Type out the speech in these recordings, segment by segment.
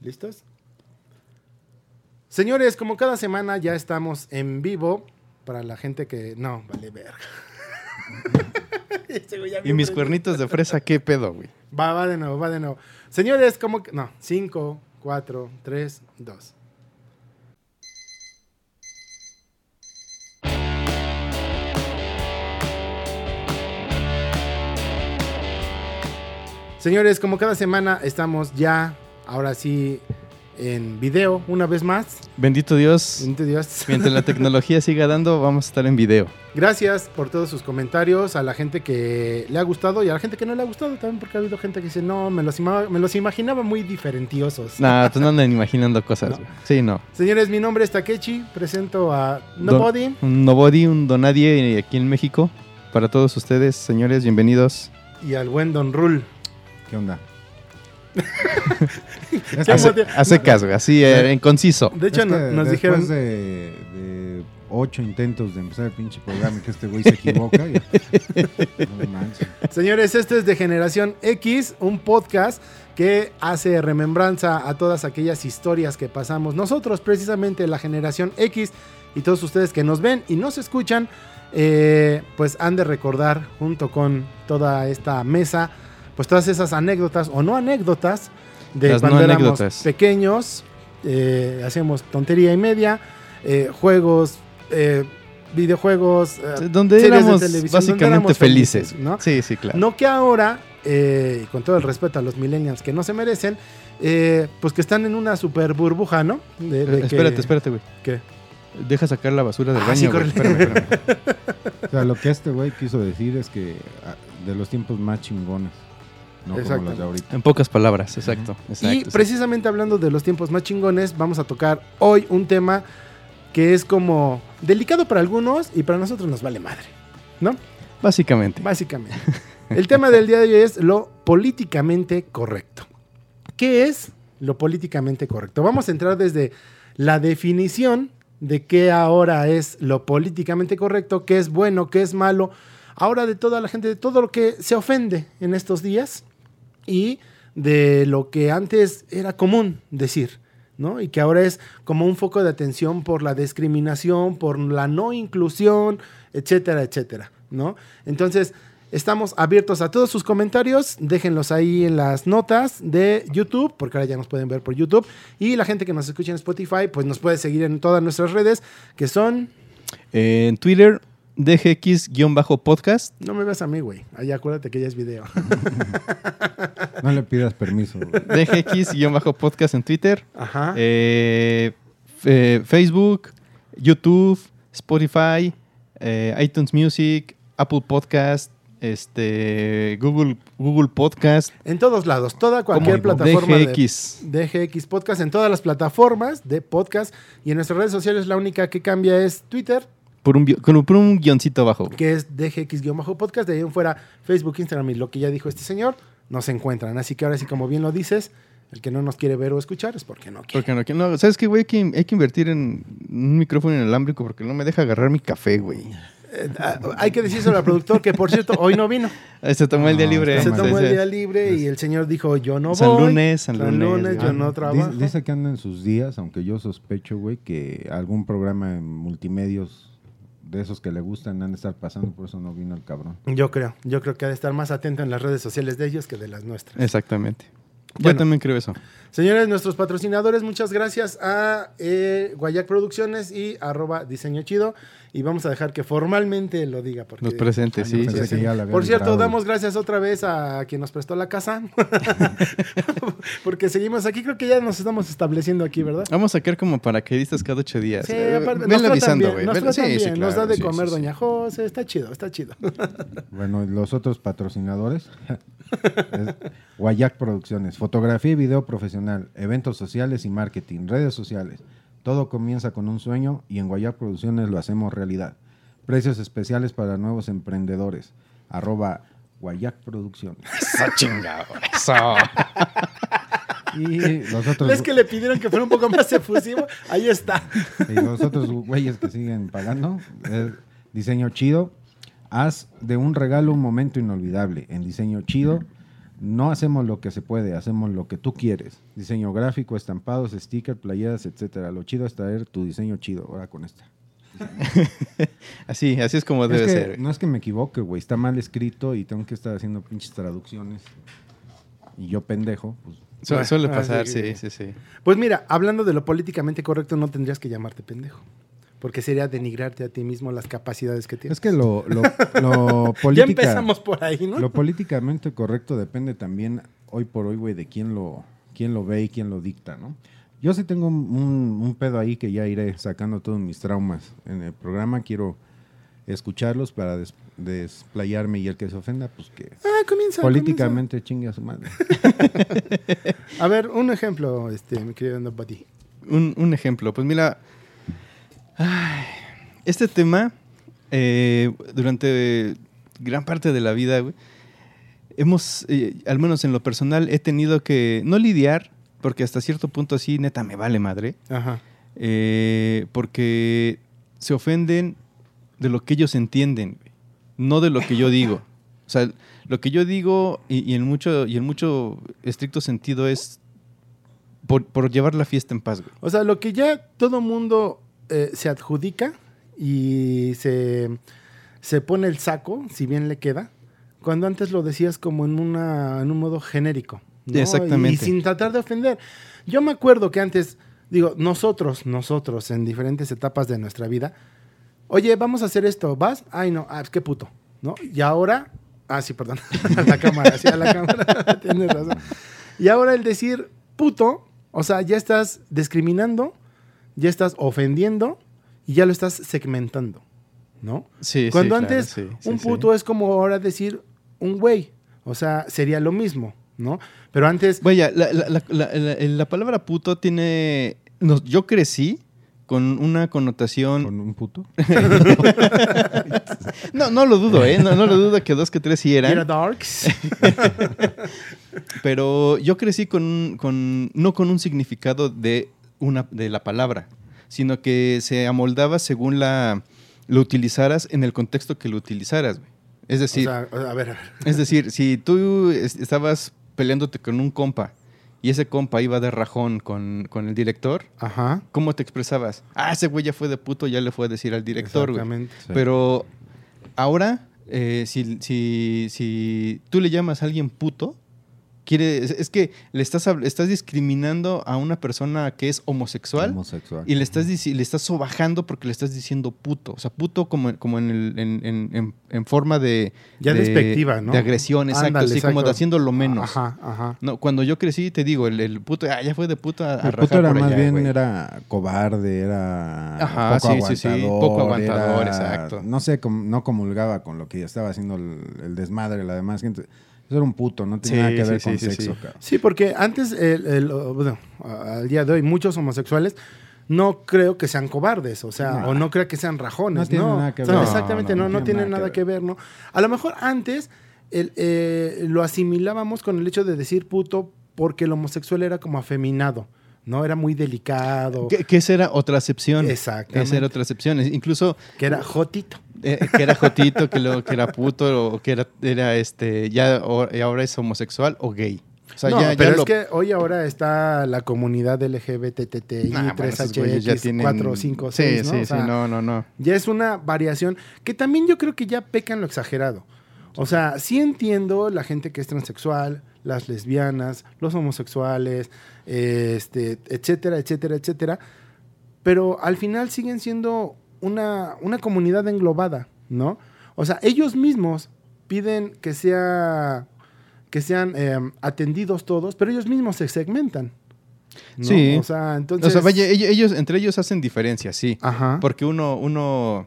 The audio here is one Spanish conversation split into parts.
¿Listos? Señores, como cada semana ya estamos en vivo. Para la gente que. No, vale verga. Este Y mis cuernitos de fresa, ¿qué pedo, güey? Va, va de nuevo, va de nuevo. Señores, como que. No, 5, 4, 3, 2. Señores, como cada semana estamos ya, ahora sí, en video una vez más. Bendito Dios. Bendito Dios. Mientras la tecnología siga dando, vamos a estar en video. Gracias por todos sus comentarios, a la gente que le ha gustado y a la gente que no le ha gustado también, porque ha habido gente que dice, no, me los, ima- me los imaginaba muy diferentiosos. Nah, pues no andan imaginando cosas. No. Sí, no. Señores, mi nombre es Takechi, presento a Don- Nobody. Un nobody, un donadie aquí en México. Para todos ustedes, señores, bienvenidos. y al buen Don Rule. ¿Qué onda? ¿Qué Es que- hace- caso, así, eh, en conciso. De hecho, es que no- nos después dijeron, de, de ocho intentos de empezar el pinche programa y que este güey se equivoca. y- no manches. señores, esto es de Generación X, un podcast que hace remembranza a todas aquellas historias que pasamos nosotros, precisamente la Generación X, y todos ustedes que nos ven y nos escuchan, eh, pues han de recordar junto con toda esta mesa, pues todas esas anécdotas o no anécdotas de Las no cuando éramos anécdotas. pequeños, eh, hacíamos tontería y media, eh, juegos, eh, videojuegos, eh, Donde de éramos televisión, donde básicamente éramos felices. felices, ¿no? Sí, sí, claro. No que ahora, eh, y con todo el respeto a los millennials que no se merecen, eh, pues que están en una super burbuja, ¿no? De- de Eh, que- espérate, espérate, güey. ¿Qué? Deja sacar la basura del Ah, baño. sí, güey. córrele. Espérame, espérame. O sea, lo que este güey quiso decir es que ah, de los tiempos más chingones. No como Exacto. los de ahorita. En pocas palabras, exacto. exacto, Y exacto. precisamente hablando de los tiempos más chingones, vamos a tocar hoy un tema que es como delicado para algunos y para nosotros nos vale madre, ¿no? Básicamente. Básicamente. El tema del día de hoy es lo políticamente correcto. ¿Qué es lo políticamente correcto? Vamos a entrar desde la definición de qué ahora es lo políticamente correcto, qué es bueno, qué es malo. Ahora de toda la gente, de todo lo que se ofende en estos días y de lo que antes era común decir, ¿no? Y que ahora es como un foco de atención por la discriminación, por la no inclusión, etcétera, etcétera, ¿no? Entonces, estamos abiertos a todos sus comentarios, déjenlos ahí en las notas de YouTube, porque ahora ya nos pueden ver por YouTube, y la gente que nos escucha en Spotify, pues nos puede seguir en todas nuestras redes, que son, en Twitter, DGX-podcast. no me ves a mí, güey, ahí acuérdate que ya es video. No le pidas permiso. DGX-podcast en Twitter. Ajá. Eh, eh, Facebook, YouTube, Spotify, eh, iTunes Music, Apple Podcast, este, Google, Google Podcast, En todos lados, toda cualquier plataforma de DGX. DGX Podcast en todas las plataformas de podcast y en nuestras redes sociales la única que cambia es Twitter, Por un, con un- por un guioncito abajo. que es DGX-podcast, de ahí en fuera Facebook, Instagram y lo que ya dijo este señor, nos encuentran. Así que ahora sí, como bien lo dices, el que no nos quiere ver o escuchar es porque no quiere. Porque no, que no, ¿Sabes qué, güey? Hay que, hay que invertir en un micrófono inalámbrico porque no me deja agarrar mi café, güey. Eh, ah, hay que decírselo al productor que, por cierto, hoy no vino. Eh, Se tomó el día No, libre. Se mal. tomó el día libre y el señor dijo, yo no San voy. lunes, San lunes, yo ah, no trabajo. Dice, dice que anda en sus días, aunque yo sospecho, güey, que algún programa en multimedios de esos que le gustan han de estar pasando, por eso no vino el cabrón. Yo creo, yo creo que ha de estar más atento en las redes sociales de ellos que de las nuestras. Exactamente. Yo también creo eso. Señores, nuestros patrocinadores, muchas gracias a eh, Guayac Producciones y arroba diseño chido. Y vamos a dejar que formalmente lo diga. Porque, Los presentes, Ah, sí. Por cierto, damos gracias otra vez a quien nos prestó la casa. porque seguimos aquí, creo que ya nos estamos estableciendo aquí, ¿verdad? Vamos a sacar como paracaidistas cada ocho días. Sí, Eh, aparte, nos avisando, güey. nos, sí, sí, bien, nos da claro, de sí, comer sí, sí. Doña José, está chido, está chido. Bueno, y los otros patrocinadores. es Guayac Producciones, fotografía y video profesional, eventos sociales y marketing, redes sociales. Todo comienza con un sueño y en Guayac Producciones lo hacemos realidad. Precios especiales para nuevos emprendedores. Arroba Guayac Producciones. Eso chingado. Eso. Y los otros, Es que le pidieron que fuera un poco más efusivo. Ahí está. y los otros güeyes que siguen pagando. es diseño chido. Haz de un regalo un momento inolvidable. En diseño chido No hacemos lo que se puede, hacemos lo que tú quieres. Diseño gráfico, estampados, stickers, playeras, etcétera. Lo chido es traer tu diseño chido. Ahora con esta. Así, así es como Es debe que ser. no es que me equivoque, güey. Está mal escrito y tengo que estar haciendo pinches traducciones. Y yo pendejo, pues Su- suele ah, pasar, sí, sí, sí, sí. Pues mira, hablando de lo políticamente correcto, no tendrías que llamarte pendejo. Porque sería denigrarte a ti mismo las capacidades que tienes. Es que lo, lo, lo ya política- empezamos por ahí, ¿no? Lo políticamente correcto depende también hoy por hoy, güey, de quién lo, quién lo ve y quién lo dicta, ¿no? Yo sí tengo un, un- un pedo ahí que ya iré sacando todos mis traumas en el programa. Quiero escucharlos para des- desplayarme y el que se ofenda, pues que Ah, comienza. políticamente chingue a su madre. comienza. A ver, un ejemplo, este, mi querido Nobody. Un, un ejemplo, pues mira, este tema, eh, durante gran parte de la vida, güey, hemos, eh, al menos en lo personal, he tenido que no lidiar, porque hasta cierto punto así, neta, me vale madre, Ajá. eh, porque se ofenden de lo que ellos entienden, güey, no de lo que yo digo. O sea, lo que yo digo y, y en mucho y en mucho estricto sentido es por, por llevar la fiesta en paz, güey. O sea, lo que ya todo mundo eh, se adjudica y se, se pone el saco, si bien le queda, cuando antes lo decías como en, una, en un modo genérico. ¿no? Exactamente. Y sin tratar de ofender. Yo me acuerdo que antes, digo, nosotros, nosotros, en diferentes etapas de nuestra vida, oye, vamos a hacer esto, ¿vas? Ay, no, ah, qué puto, ¿no? Y ahora, ah, sí, perdón, a la cámara, sí, a la cámara, tienes razón. Y ahora el decir puto, o sea, ya estás discriminando, ya estás ofendiendo y ya lo estás segmentando, ¿no? Sí, Cuando sí, antes sí, un sí. puto es como ahora decir un güey, o sea, sería lo mismo, ¿no? Pero antes, Vaya, la, la- la- la- la- la palabra puto tiene... no, yo crecí con una connotación... Con un puto. No, no lo dudo, ¿eh? No, no lo dudo que dos que tres sí eran. era darks. Pero yo crecí con, un- con no con un significado de, una, de la palabra, sino que se amoldaba según la lo utilizaras en el contexto que lo utilizaras. güey. Es o decir, sea, a ver, a ver. es decir, si tú es- estabas peleándote con un compa y ese compa iba de rajón con, con el director, Ajá. ¿cómo te expresabas? Ah, ese güey ya fue de puto, ya le fue a decir al director, güey. Exactamente. Sí. Pero ahora, eh, si, si, si tú le llamas a alguien puto, quiere, es, que le estás, habl- estás discriminando a una persona que es homosexual Homosexual. y le estás, le estás sobajando porque le estás diciendo puto. O sea, puto como, como en, el- en, en- en- en forma de... Ya de- despectiva, ¿no? De agresión, exacto. Ándale, así como de haciendo lo menos. Ajá, ajá. No, cuando yo crecí, te digo, el, el puto, ah, ya fue de puto a, a El rajar puto era por más allá, bien, güey. era cobarde, era Ajá, poco sí, sí, sí, aguantador. poco aguantador, era- exacto. No sé, com- no comulgaba con lo que estaba haciendo el, el desmadre, la demás gente. Eso era un puto, no tenía Sí, nada que ver sí, con sí, sexo, sí. cabrón. Sí, porque antes, el, el- bueno, al día de hoy, muchos homosexuales no creo que sean cobardes, o sea, No. o no creo que sean rajones, No tiene ¿no? nada que O sea, ver. exactamente, No, no, no, tienen nada que ver, ¿no? A lo mejor antes el, eh, lo asimilábamos con el hecho de decir puto porque el homosexual era como afeminado, ¿no? Era muy delicado, Que, que esa era otra acepción. Exactamente. Esa era otra acepción. Incluso que era jotito. Eh, que era jotito, que, lo, que era puto, o que era, era este, ya o- ahora es homosexual o gay. O sea, no, ya, ya pero es lo- que hoy ahora está la comunidad LGBTTI, Nah, bueno, esos güeyes ya 3HX, tienen- 4, 5, Sí, 6, ¿no? sí, O sí, sea, no, no, no. Ya es una variación que también yo creo que ya pecan lo exagerado. O sea, sí entiendo la gente que es transexual, las lesbianas, los homosexuales, este, etcétera, etcétera, etcétera. Pero al final siguen siendo una, una comunidad englobada, ¿no? O sea, ellos mismos piden que sea que sean eh, atendidos todos, pero ellos mismos se segmentan. ¿no? Sí. O sea, entonces. O sea, vaya, ellos, entre ellos hacen diferencias, sí. Ajá. Porque uno, uno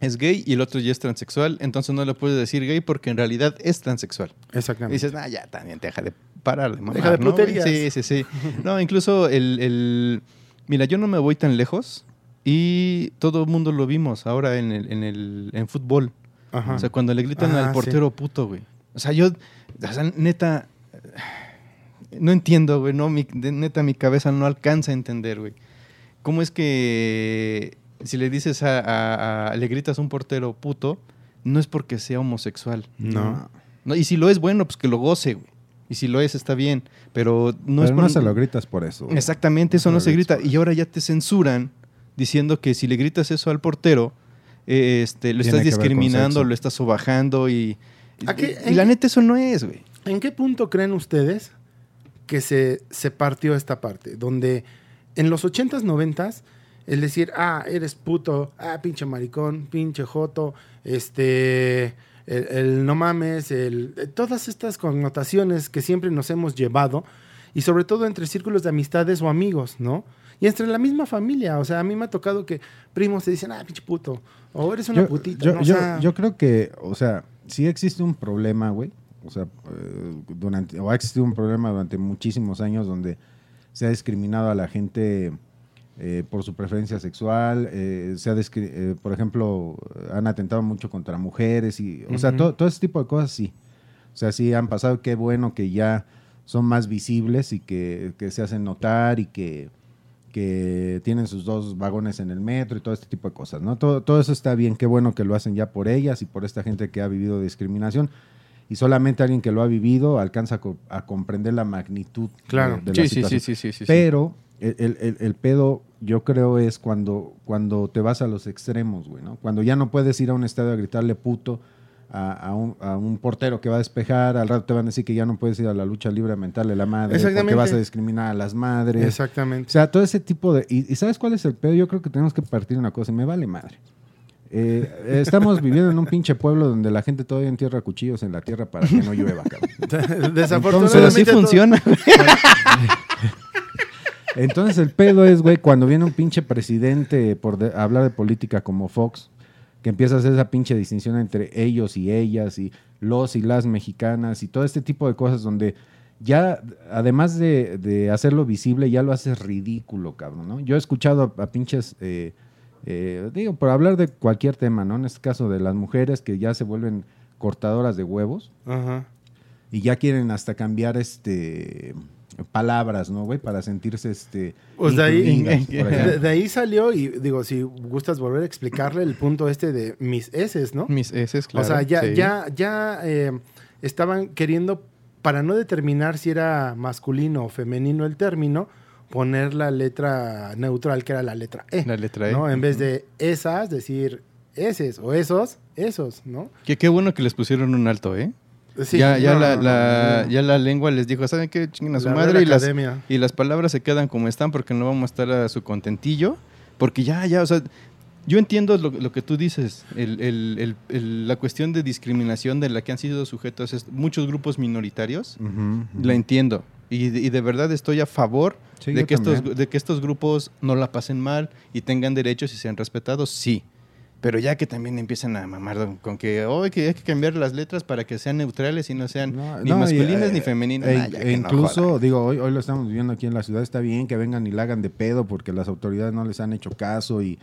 es gay y el otro ya es transexual, entonces no le puedes decir gay porque en realidad es transexual. Y Exactamente. dices, ah, ya también deja de parar de mamar, Deja de ¿no, güey?" puterías. Sí, sí, sí. No, incluso el, el- Mira, yo no me voy tan lejos y todo el mundo lo vimos ahora en el, en el en fútbol. Ajá. O sea, cuando le gritan Ah, al sí. portero puto, güey. O sea, yo, o sea, neta, no entiendo, güey. No, mi, neta, mi cabeza no alcanza a entender, güey. ¿Cómo es que si le dices a, a- a- le gritas a un portero puto, no es porque sea homosexual? No. No, y si lo es bueno, pues que lo goce, güey. Y si lo es, está bien. Pero no Pero es no por- se lo gritas por eso. güey. Exactamente, eso No no se grita. Y ahora ya te censuran diciendo que si le gritas eso al portero, eh, este, lo Tiene estás discriminando, lo estás sobajando y... ¿A qué- y la neta eso no es, güey. ¿En qué punto creen ustedes que se, se partió esta parte? Donde en los 80s, 90s, el decir, ah, eres puto, ah, pinche maricón, pinche joto, este, el, el no mames, el, todas estas connotaciones que siempre nos hemos llevado, y sobre todo entre círculos de amistades o amigos, ¿no? Y entre la misma familia, o sea, a mí me ha tocado que primos te dicen, ah, pinche puto, o eres una yo, putita, yo- ¿no? O yo- sea, yo creo que, o sea, sí existe un problema, güey. O sea, eh, durante, o ha existido un problema durante muchísimos años donde se ha discriminado a la gente eh, por su preferencia sexual, eh, se ha eh, por ejemplo, han atentado mucho contra mujeres y, o sea, todo, todo ese tipo de cosas sí. O sea, sí han pasado, qué bueno que ya son más visibles y que, que se hacen notar y que, que tienen sus dos vagones en el metro y todo este tipo de cosas, ¿no? Todo, todo eso está bien, qué bueno que lo hacen ya por ellas y por esta gente que ha vivido discriminación. Y solamente alguien que lo ha vivido alcanza a, co- a comprender la magnitud de- Claro. de, la Sí, sí, situación. sí, sí, sí, sí. Pero el, el- el- el pedo, yo creo, es cuando, cuando te vas a los extremos, güey, ¿no? Cuando ya no puedes ir a un estadio a gritarle puto a, a un, a un portero que va a despejar, al rato te van a decir que ya no puedes ir a la lucha libre a mentarle la madre, porque Exactamente. vas a discriminar a las madres. O Exactamente. sea, todo ese tipo de... Y, y ¿sabes cuál es el pedo? Yo creo que tenemos que partir de una cosa, y me vale madre. Eh, estamos viviendo en un pinche pueblo donde la gente todavía entierra cuchillos en la tierra para que no llueva, cabrón. Desafortunadamente. Pero sí funciona. Entonces el pedo es, güey, cuando viene un pinche presidente por de- hablar de política como Fox, que empieza a hacer esa pinche distinción entre ellos y ellas y los y las mexicanas y todo este tipo de cosas donde ya, además de, de hacerlo visible, ya lo haces ridículo, cabrón, ¿no? Yo he escuchado a, a pinches, eh, eh, digo, por hablar de cualquier tema, ¿no? En este caso de las mujeres que ya se vuelven cortadoras de huevos Ajá. y ya quieren hasta cambiar este palabras, ¿no, güey? Para sentirse este Pues de ahí- De, de salió, y digo, si gustas volver a explicarle el punto este de mis S, ¿no? Mis heces, claro. o sea, ya, sí. ya, ya eh, estaban queriendo, para no determinar si era masculino o femenino el término, poner la letra neutral, que era la letra E. La letra E. ¿no? En vez de esas, decir eses o esos, esos, ¿no? Que qué bueno que les pusieron un alto, ¿eh? Sí, ya, ya, no, la, no, la- no. ya la lengua les dijo, ¿saben qué? Chinguen a su La madre y las, y las palabras se quedan como están porque no vamos a estar a su contentillo. Porque ya, ya, o sea, yo entiendo lo, lo que tú dices, el- el- el- el- la cuestión de discriminación de la que han sido sujetos es- muchos grupos minoritarios, la entiendo. Y, de- y de verdad estoy a favor Sí, de, que estos, de que estos grupos no la pasen mal y tengan derechos y sean respetados, sí. Pero ya que también empiezan a mamar con que, oh, que hay que cambiar las letras para que sean neutrales y no sean No, ni no, masculinas eh, ni femeninas. e- Nah, e no incluso, digo, hoy, hoy lo estamos viviendo aquí en la ciudad, está bien que vengan y la hagan de pedo porque las autoridades no les han hecho caso y,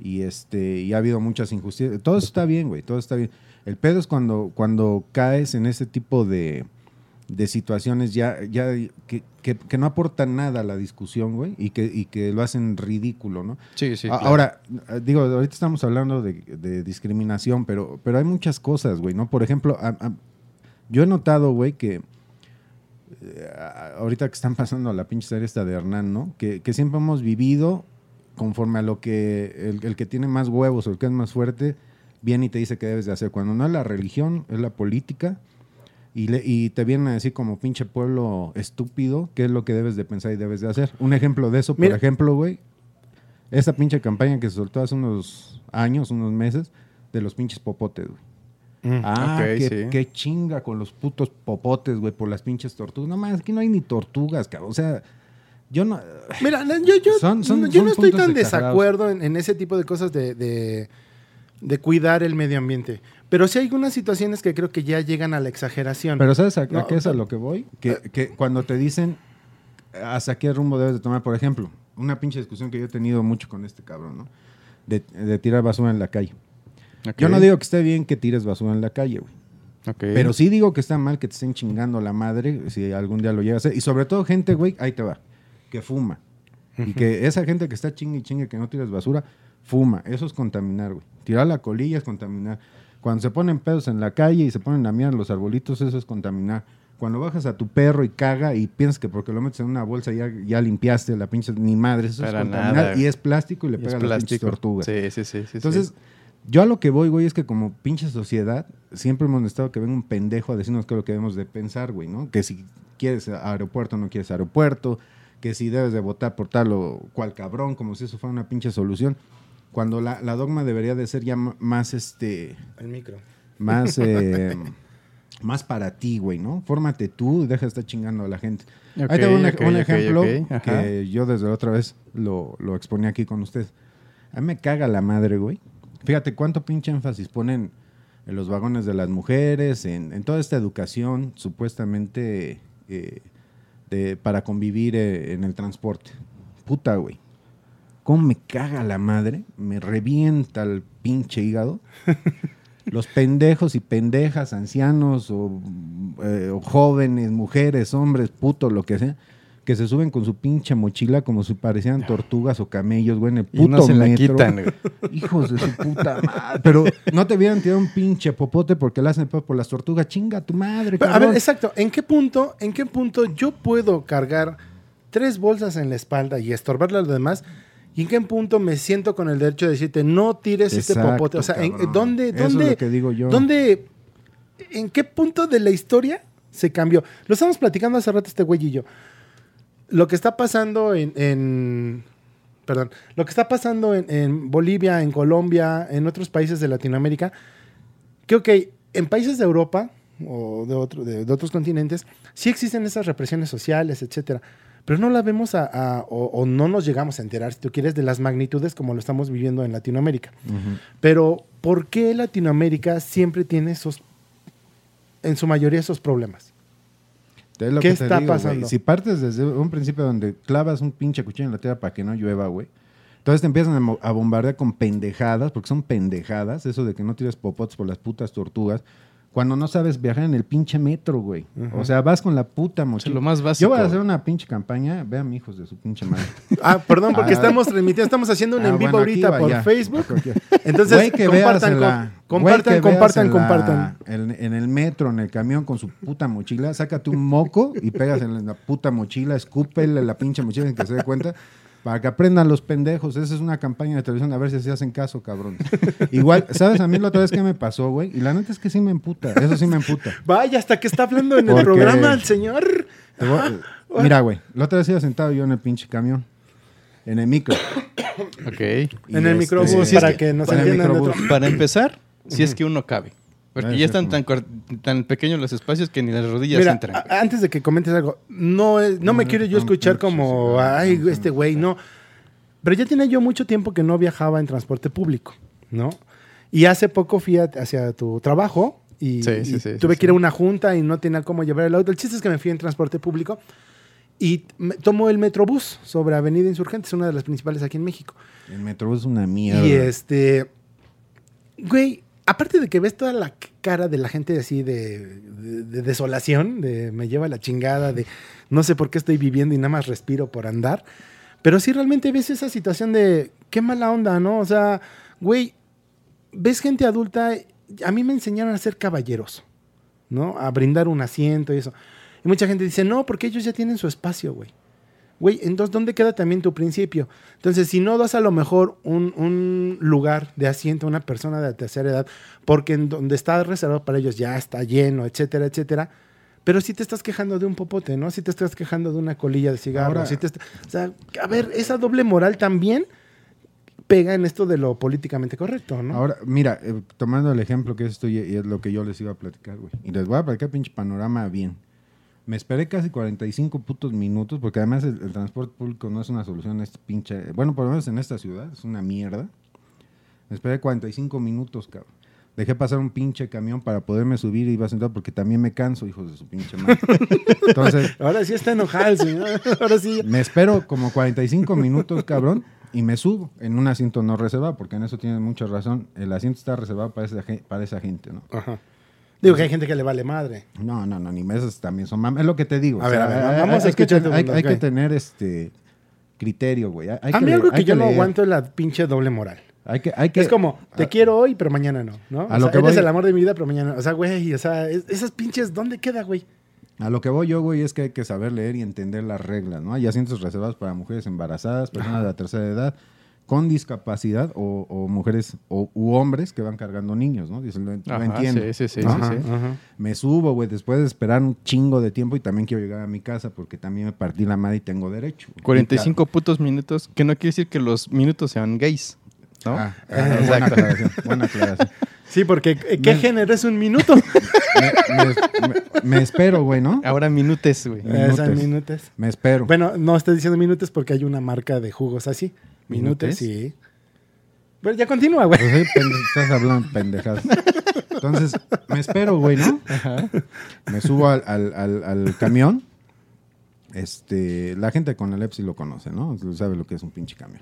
y este y ha habido muchas injusticias. Todo eso está bien, güey, todo está bien. El pedo es cuando, cuando caes en ese tipo de, de situaciones ya, ya que, que- que no aportan nada a la discusión, güey, y que, y que lo hacen ridículo, ¿no? Sí, sí. Claro. Ahora, digo, ahorita estamos hablando de, de discriminación, pero, pero hay muchas cosas, güey, ¿no? Por ejemplo, a- a- yo he notado, güey, que eh, a- ahorita que están pasando la pinche serie esta de Hernán, ¿no? Que, que siempre hemos vivido conforme a lo que el, el que tiene más huevos o el que es más fuerte viene y te dice que debes de hacer. Cuando no es la religión, es la política. Y, le- y te vienen a decir como pinche pueblo estúpido qué es lo que debes de pensar y debes de hacer. Un ejemplo de eso, por Mira. ejemplo, güey, esa pinche campaña que se soltó hace unos años, unos meses, de los pinches popotes, güey. Mm. Ah, Ok, qué, sí. qué chinga con los putos popotes, güey, por las pinches tortugas. No más, aquí no hay ni tortugas, cabrón. O sea, yo no. Mira, yo, yo, Son- son- no, yo no estoy tan desacuerdo en, en ese tipo de cosas de, de- de cuidar el medio ambiente. Pero sí hay algunas situaciones que creo que ya llegan a la exageración. Pero ¿sabes a, qué es a lo que voy? Que, que cuando te dicen hacia qué rumbo debes de tomar, por ejemplo, una pinche discusión que yo he tenido mucho con este cabrón, ¿no? De, de tirar basura en la calle. Yo no digo que esté bien que tires basura en la calle, güey. ok. Pero sí digo que está mal que te estén chingando la madre si algún día lo llega a hacer. Y sobre todo gente, güey, ahí te va, que fuma. Y que esa gente que está chingue y chingue que no tiras basura, fuma. Eso es contaminar, güey. Tirar la colilla es contaminar. Cuando se ponen pedos en la calle y se ponen a mirar los arbolitos, eso es contaminar. Cuando bajas a tu perro y caga y piensas que porque lo metes en una bolsa ya, ya limpiaste la pinche ni madre, eso Para es contaminar nada. y es plástico y le Y pega es a las pinches tortugas. Sí, sí, sí. sí, Entonces, sí. yo a lo que voy, güey, es que como pinche sociedad, siempre hemos necesitado que venga un pendejo a decirnos qué es lo que debemos de pensar, güey, ¿no? Que si quieres aeropuerto, no quieres aeropuerto, que si debes de votar por tal o cual cabrón, como si eso fuera una pinche solución. Cuando la, la dogma debería de ser ya más, este, El micro. más, eh, más para ti, güey, ¿no? Fórmate tú y deja de estar chingando a la gente. Ok, Ahí te doy un, ejemplo que yo desde la otra vez lo, lo exponía aquí con usted. A mí me caga la madre, güey. Fíjate cuánto pinche énfasis ponen en los vagones de las mujeres, en, en toda esta educación supuestamente eh, de- para convivir eh, en el transporte. Puta, güey. ¿Cómo me caga la madre? Me revienta el pinche hígado. Los pendejos y pendejas, ancianos o, eh, o jóvenes, mujeres, hombres, putos, lo que sea, que se suben con su pinche mochila como si parecieran tortugas o camellos, güey, en el Y puto no se la metro. quitan, güey. Hijos de su puta madre. Pero no te hubieran tirado un pinche popote porque le hacen por las tortugas. Chinga tu madre, Pero, a ver, exacto. ¿En qué punto, en qué punto yo puedo cargar tres bolsas en la espalda y estorbarle a los demás? ¿Y en qué punto me siento con el derecho de decirte no tires este popote? O sea, ¿en-. ¿dónde, es dónde, lo que digo yo. dónde, en qué punto de la historia se cambió? Lo estamos platicando hace rato este güey y yo. Lo que está pasando en, en- perdón, lo que está pasando en, en Bolivia, en Colombia, en otros países de Latinoamérica, creo que en países de Europa o de, otro- de- de otros continentes sí existen esas represiones sociales, etcétera, pero no la vemos a, a- o, o no nos llegamos a enterar, si tú quieres, de las magnitudes como lo estamos viviendo en Latinoamérica. Pero ¿por qué Latinoamérica siempre tiene esos, en su mayoría, esos problemas? Es lo ¿Qué que te está digo, pasando? Si partes desde un principio donde clavas un pinche cuchillo en la tierra para que no llueva, güey. Entonces te empiezan a bombardear con pendejadas, porque son pendejadas, eso de que no tires popotes por las putas tortugas, cuando no sabes viajar en el pinche metro, güey. O sea, vas con la puta mochila. lo más Yo básico. voy a hacer una pinche campaña, vean, hijos de su pinche madre. Ah, perdón, porque Ah. estamos transmitiendo, estamos haciendo un Ah, en vivo bueno, ahorita va, por ya. Facebook. Ok, ok. Entonces, Güey, que compartan, en la- com- güey, compartan, que compartan, en la- compartan. En, en el metro, en el camión con su puta mochila, sácate un moco y pegas en la puta mochila, escúpele la pinche mochila sin que se dé cuenta. Para que aprendan los pendejos. Esa es una campaña de televisión. A ver si se hacen caso, cabrón. Igual, ¿sabes a mí la otra vez que me pasó, güey? Y la neta es que sí me emputa. Eso sí me emputa. Vaya, hasta que está hablando en el programa el señor. Voy- Mira, güey. La otra vez iba sentado yo en el pinche camión. En el micro. Ok. Y en el este- microbús, para que- microbús. otro- Para empezar, si es que uno cabe. Porque ya están es tan, tan pequeños los espacios que ni las rodillas Mira, entran. antes de que comentes algo, no, es- no me quiero yo escuchar como, ay, no, este güey, no. Pero ya tenía yo mucho tiempo que no viajaba en transporte público, ¿no? Y hace poco fui a- hacia tu trabajo y, Sí, sí, y sí, tuve sí, que ir a una junta y no tenía cómo llevar el auto. El chiste es que me fui en transporte público y tomo el Metrobús sobre Avenida Insurgentes, una de las principales aquí en México. El metro es una mierda. Y este. Güey, aparte de que ves toda la cara de la gente así de, de- de desolación, de me lleva la chingada, de no sé por qué estoy viviendo y nada más respiro por andar. Pero sí realmente ves esa situación de qué mala onda, ¿no? O sea, güey, ves gente adulta. A mí me enseñaron a ser caballeros, ¿no? A brindar un asiento y eso. Y mucha gente dice, no, porque ellos ya tienen su espacio, güey. Güey, entonces, ¿dónde queda también tu principio? Entonces, si no das a lo mejor un, un lugar de asiento a una persona de la tercera edad, porque en donde está reservado para ellos ya está lleno, etcétera, etcétera, pero si te estás quejando de un popote, ¿no? Si te estás quejando de una colilla de cigarro, Ahora- si te est- o sea, a ver, esa doble moral también pega en esto de lo políticamente correcto, ¿no? Ahora, mira, eh, tomando el ejemplo que es esto y, y es lo que yo les iba a platicar, güey. Y les voy a platicar pinche panorama bien. Me esperé casi 45 putos minutos, porque además el, el transporte público no es una solución a este pinche... Bueno, por lo menos en esta ciudad, es una mierda. Me esperé 45 minutos, cabrón. Dejé pasar un pinche camión para poderme subir y iba sentado porque también me canso, hijos de su pinche madre. Entonces, Ahora sí está enojado el señor. Ahora sí. me espero como 45 minutos, cabrón, y me subo en un asiento no reservado, porque en eso tienes mucha razón. El asiento está reservado para esa, gen- para esa gente, ¿no? Ajá. Digo que hay gente que le vale madre. No, no, no, ni mesas también son mames. Es lo que te digo. A ver, a ver, hay- vamos a hay que escuchar ten- hay, hay que tener este criterio, güey. Hay- hay a mí algo que yo no leer. aguanto es la pinche doble moral. Hay que, hay que, es como, te a- quiero hoy, pero mañana no, ¿no? A O lo sea, que eres voy- el amor de mi vida, pero mañana no. O sea, güey, o sea, es- esas pinches, ¿dónde queda, güey? A lo que voy yo, güey, es que hay que saber leer y entender las reglas, ¿no? Hay asientos reservados para mujeres embarazadas, personas de la tercera edad, con discapacidad o, o mujeres o, u hombres que van cargando niños, ¿no? Dicen, lo, lo Ajá, entiendo. sí, sí, sí, ¿no? sí, sí. Ajá. Me subo, güey, después de esperar un chingo de tiempo y también quiero llegar a mi casa porque también me partí la madre y tengo derecho. güey. 45 putos minutos, que no quiere decir que los minutos sean gays. ¿no? Ah, Ah, buena exacto. aclaración, buena aclaración. Sí, porque eh, ¿qué Me- género es un minuto? Me, me- me- me espero, güey, ¿no? Ahora minutes, güey. Minutes. Son minutes. Me espero. Bueno, no estoy diciendo minutes porque hay una marca de jugos así. Minutes, sí. Bueno, ya continúa, güey. Pues, pende- estás hablando pendejadas. Entonces, me espero, güey, ¿no? Me subo al, al- al- al camión. Este, la gente con el EPSI lo conoce, ¿no? Sabe lo que es un pinche camión.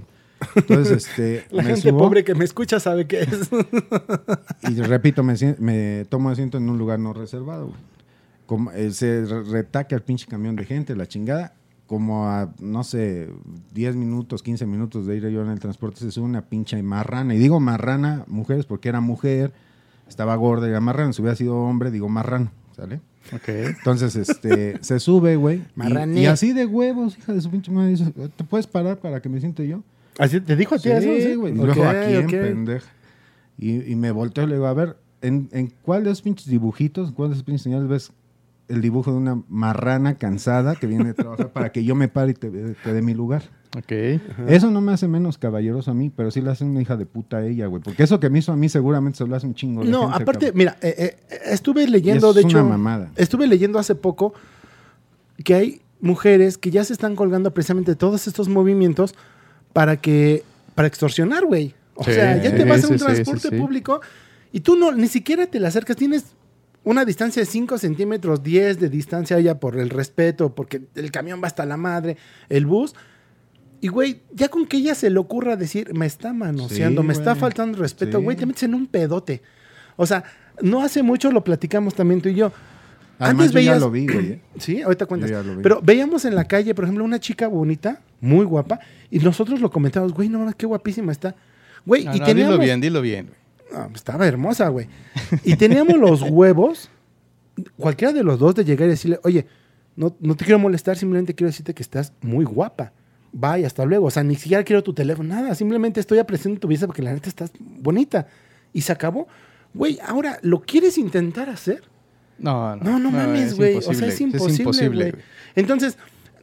Entonces, este, La me gente subo pobre que me escucha sabe qué es. y repito, me, me tomo asiento en un lugar no reservado, güey. Como, eh, se re- retaca el pinche camión de gente, la chingada. Como a, no sé, 10 minutos, 15 minutos de ir yo en el transporte, se sube una pinche marrana. Y digo marrana, mujeres, porque era mujer, estaba gorda y era marrana. Si hubiera sido hombre, digo marrano, ¿sale? Ok. Entonces, este, se sube, güey. y-. Y, así de huevos, hija de su pinche madre. dice, ¿te puedes parar para que me siente yo? ¿Así te dijo a ti eso? Sí, güey. Y Ok, luego aquí en ok. pendeja. Y, y me volteo y le digo, a ver, ¿en, en cuál de esos pinches dibujitos, cuál de esos pinches señales ves el dibujo de una marrana cansada que viene de trabajar para que yo me pare y te, te dé mi lugar? Ok. Eso no me hace menos caballeroso a mí, pero sí le hace una hija de puta a ella, güey. Porque eso que me hizo a mí seguramente se lo hace un chingo de No, gente, aparte, cabrón. mira, eh, eh, estuve leyendo, de es hecho, una mamada. estuve leyendo hace poco que hay mujeres que ya se están colgando precisamente todos estos movimientos para que, para extorsionar, güey. O Sí, sea, ya te sí, vas a un transporte sí, sí. público y tú no, ni siquiera te le acercas, tienes una distancia de 5 centímetros, 10 de distancia ya por el respeto, porque el camión va hasta la madre, el bus. Y, güey, ya con que ella se le ocurra decir, me está manoseando, Sí, me está faltando respeto, Sí. güey, te metes en un pedote. O sea, no hace mucho lo platicamos también tú y yo. Además, yo ya lo vi, güey. ¿eh? Sí, ahorita cuentas. Yo ya lo vi. Pero veíamos en la calle, por ejemplo, una chica bonita, muy guapa, y nosotros lo comentábamos, güey, no, qué guapísima está. Güey, No, y no, teníamos... dilo bien, dilo bien. No, estaba hermosa, güey. Y teníamos los huevos, cualquiera de los dos, de llegar y decirle, oye, no, no te quiero molestar, simplemente quiero decirte que estás muy guapa. Bye, hasta luego. O sea, ni siquiera quiero tu teléfono, nada. Simplemente estoy apreciando tu vista porque la neta estás bonita. Y se acabó. Güey, ahora, ¿lo quieres intentar hacer? No, no. No, no, mames, es güey. O sea, es imposible, imposible, güey. Entonces,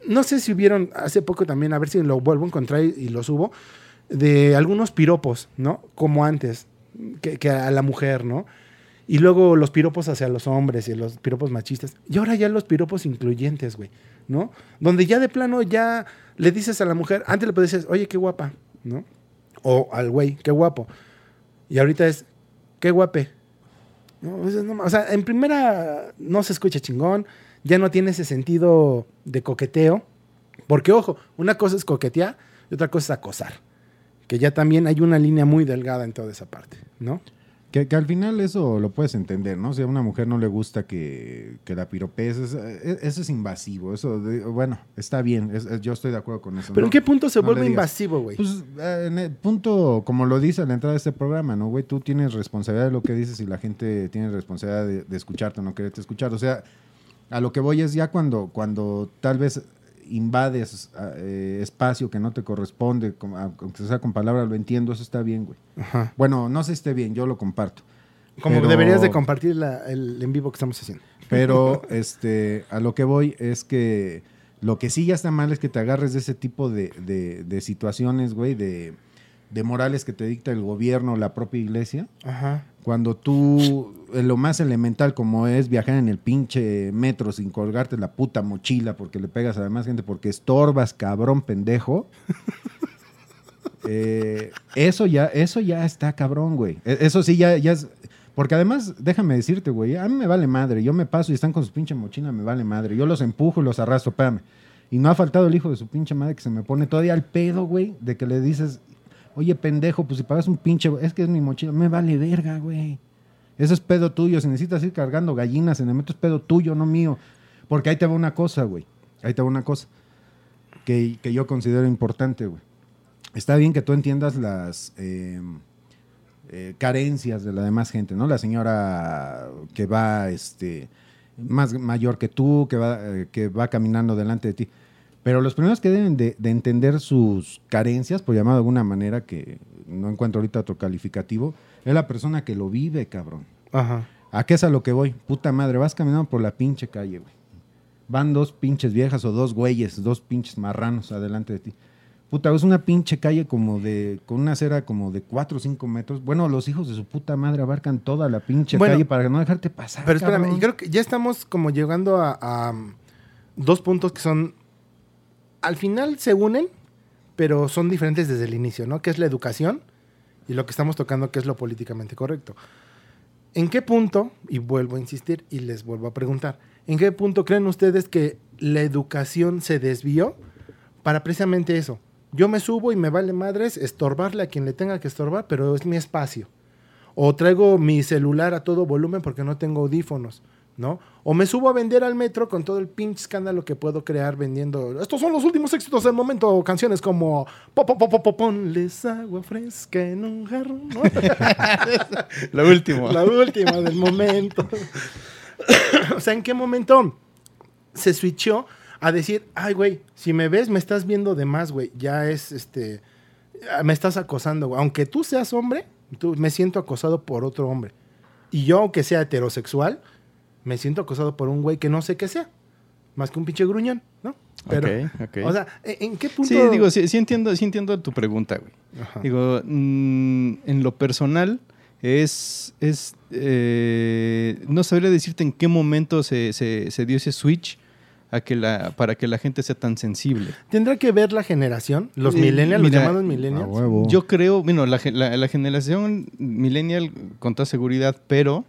no sé si hubieron hace poco también, a ver si lo vuelvo a encontrar y, y lo subo, de algunos piropos, ¿no? Como antes, que, que a la mujer, ¿no? Y luego los piropos hacia los hombres y los piropos machistas. Y ahora ya los piropos incluyentes, güey, ¿no? Donde ya de plano ya le dices a la mujer, antes le decir, oye, qué guapa, ¿no? O al güey, qué guapo. Y ahorita es, qué guape. No, o sea, en primera no se escucha chingón, ya no tiene ese sentido de coqueteo, porque ojo, una cosa es coquetear y otra cosa es acosar, que ya también hay una línea muy delgada en toda esa parte, ¿no? Que, que al final eso lo puedes entender, ¿no? Si a una mujer no le gusta que, que la piropees, es- es- eso es invasivo. Eso, de- bueno, está bien, es- es- yo estoy de acuerdo con eso. Pero ¿no? ¿en qué punto se no vuelve invasivo, güey? Pues eh, en el punto, como lo dice a la entrada de este programa, ¿no, güey? Tú tienes responsabilidad de lo que dices y la gente tiene responsabilidad de, de escucharte o no quererte escuchar. O sea, a lo que voy es ya cuando, cuando tal vez invades ah, eh, espacio que no te corresponde, como- aunque sea con palabras, lo entiendo, eso está bien, güey. Ajá. Bueno, no sé si esté bien, yo lo comparto. Como Pero- deberías de compartir la- el en vivo que estamos haciendo. Pero este, a lo que voy es que lo que sí ya está mal es que te agarres de ese tipo de, de- de situaciones, güey, de, de morales que te dicta el gobierno, la propia iglesia. Ajá. Cuando tú, en lo más elemental como es viajar en el pinche metro sin colgarte la puta mochila porque le pegas a la demás gente, porque estorbas, cabrón, pendejo. eh, eso ya, eso ya está cabrón, güey. E- Eso sí ya, ya es. Porque además, déjame decirte, güey, a mí me vale madre. Yo me paso y están con su pinche mochila, me vale madre. Yo los empujo y los arrastro, espérame. Y no ha faltado el hijo de su pinche madre que se me pone todavía al pedo, güey, de que le dices, oye, pendejo, pues si pagas un pinche, es que es mi mochila, me vale verga, güey. Eso es pedo tuyo. Si necesitas ir cargando gallinas en el metro, es pedo tuyo, no mío. Porque ahí te va una cosa, güey. Ahí te va una cosa que, que yo considero importante, güey. Está bien que tú entiendas las eh, eh, carencias de la demás gente, ¿no? La señora que va este, más mayor que tú, que va, eh, que va caminando delante de ti. Pero los primeros que deben de, de entender sus carencias, por llamar de alguna manera, que no encuentro ahorita otro calificativo, es la persona que lo vive, cabrón. Ajá. ¿A qué es a lo que voy? Puta madre, vas caminando por la pinche calle, güey. Van dos pinches viejas o dos güeyes, dos pinches marranos adelante de ti. Puta, es una pinche calle como de, con una acera como de 4 o 5 metros. Bueno, los hijos de su puta madre abarcan toda la pinche Bueno, calle para no dejarte pasar. Pero espérame, cabrón. y creo que ya estamos como llegando a, a, dos puntos que son. Al final se unen, pero son diferentes desde el inicio, ¿no? Que es la educación y lo que estamos tocando, que es lo políticamente correcto. ¿En qué punto, y vuelvo a insistir y les vuelvo a preguntar, ¿en qué punto creen ustedes que la educación se desvió para precisamente eso? Yo me subo y me vale madres estorbarle a quien le tenga que estorbar, pero es mi espacio. O traigo mi celular a todo volumen porque no tengo audífonos, ¿no? O me subo a vender al metro con todo el pinche escándalo que puedo crear vendiendo. Estos son los últimos éxitos del momento. Canciones como po, po, po, po, po, Ponles agua fresca en un jarrón. ¿no? Lo último. La última del momento. o sea, ¿en qué momento se switchó a decir, ay, güey, si me ves, me estás viendo de más, güey? Ya es, este, me estás acosando, güey. Aunque tú seas hombre, tú, me siento acosado por otro hombre. Y yo, aunque sea heterosexual, me siento acosado por un güey que no sé qué sea. Más que un pinche gruñón, ¿no? Pero, Ok, ok. o sea, ¿en en qué punto? Sí, digo, sí, sí entiendo, sí entiendo tu pregunta, güey. Ajá. Digo, mm, en lo personal, es. es eh, no sabría decirte en qué momento se, se- se dio ese switch a que la, para que la gente sea tan sensible. ¿Tendrá que ver la generación? Los Eh, millennials, los llamados millennials. Yo creo, bueno, la, gen- la- la generación millennial con toda seguridad, pero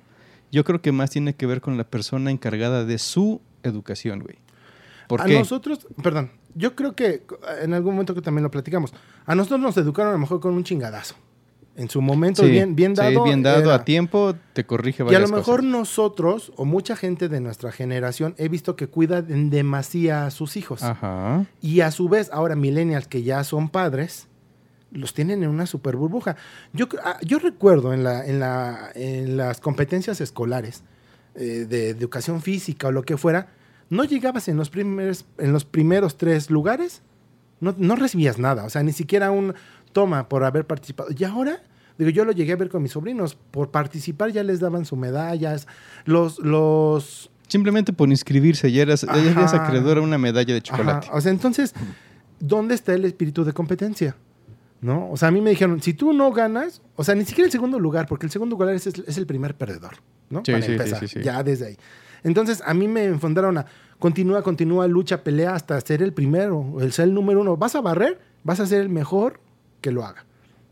yo creo que más tiene que ver con la persona encargada de su educación, güey. ¿Por a qué? nosotros, perdón, yo creo que en algún momento que también lo platicamos, a nosotros nos educaron a lo mejor con un chingadazo. En su momento, Sí, bien, bien sí, dado. bien dado era- a tiempo, te corrige Y a varias lo mejor cosas. nosotros, o mucha gente de nuestra generación, he visto que cuidan en demasía a sus hijos. Ajá. Y a su vez, ahora millennials que ya son padres, los tienen en una super burbuja. Yo, ah, yo recuerdo en, la, en, la, en las competencias escolares eh, de educación física o lo que fuera, no llegabas en los primeros, en los primeros tres lugares, no, no recibías nada, o sea, ni siquiera un toma por haber participado. Y ahora, digo, yo lo llegué a ver con mis sobrinos, por participar ya les daban sus medallas, los... los Simplemente por inscribirse, ya eras, ya eras acreedor a una medalla de chocolate. Ajá, O sea, entonces, ¿dónde está el espíritu de competencia? ¿No? O sea, a mí me dijeron, si tú no ganas, o sea, ni siquiera el segundo lugar, porque el segundo lugar es, es el primer perdedor, ¿no? Sí, Para sí, empezar, sí, ya desde ahí. Entonces, a mí me enfundaron a, continúa, continúa, lucha, pelea hasta ser el primero, el ser el número uno. ¿Vas a barrer? Vas a ser el mejor que lo haga.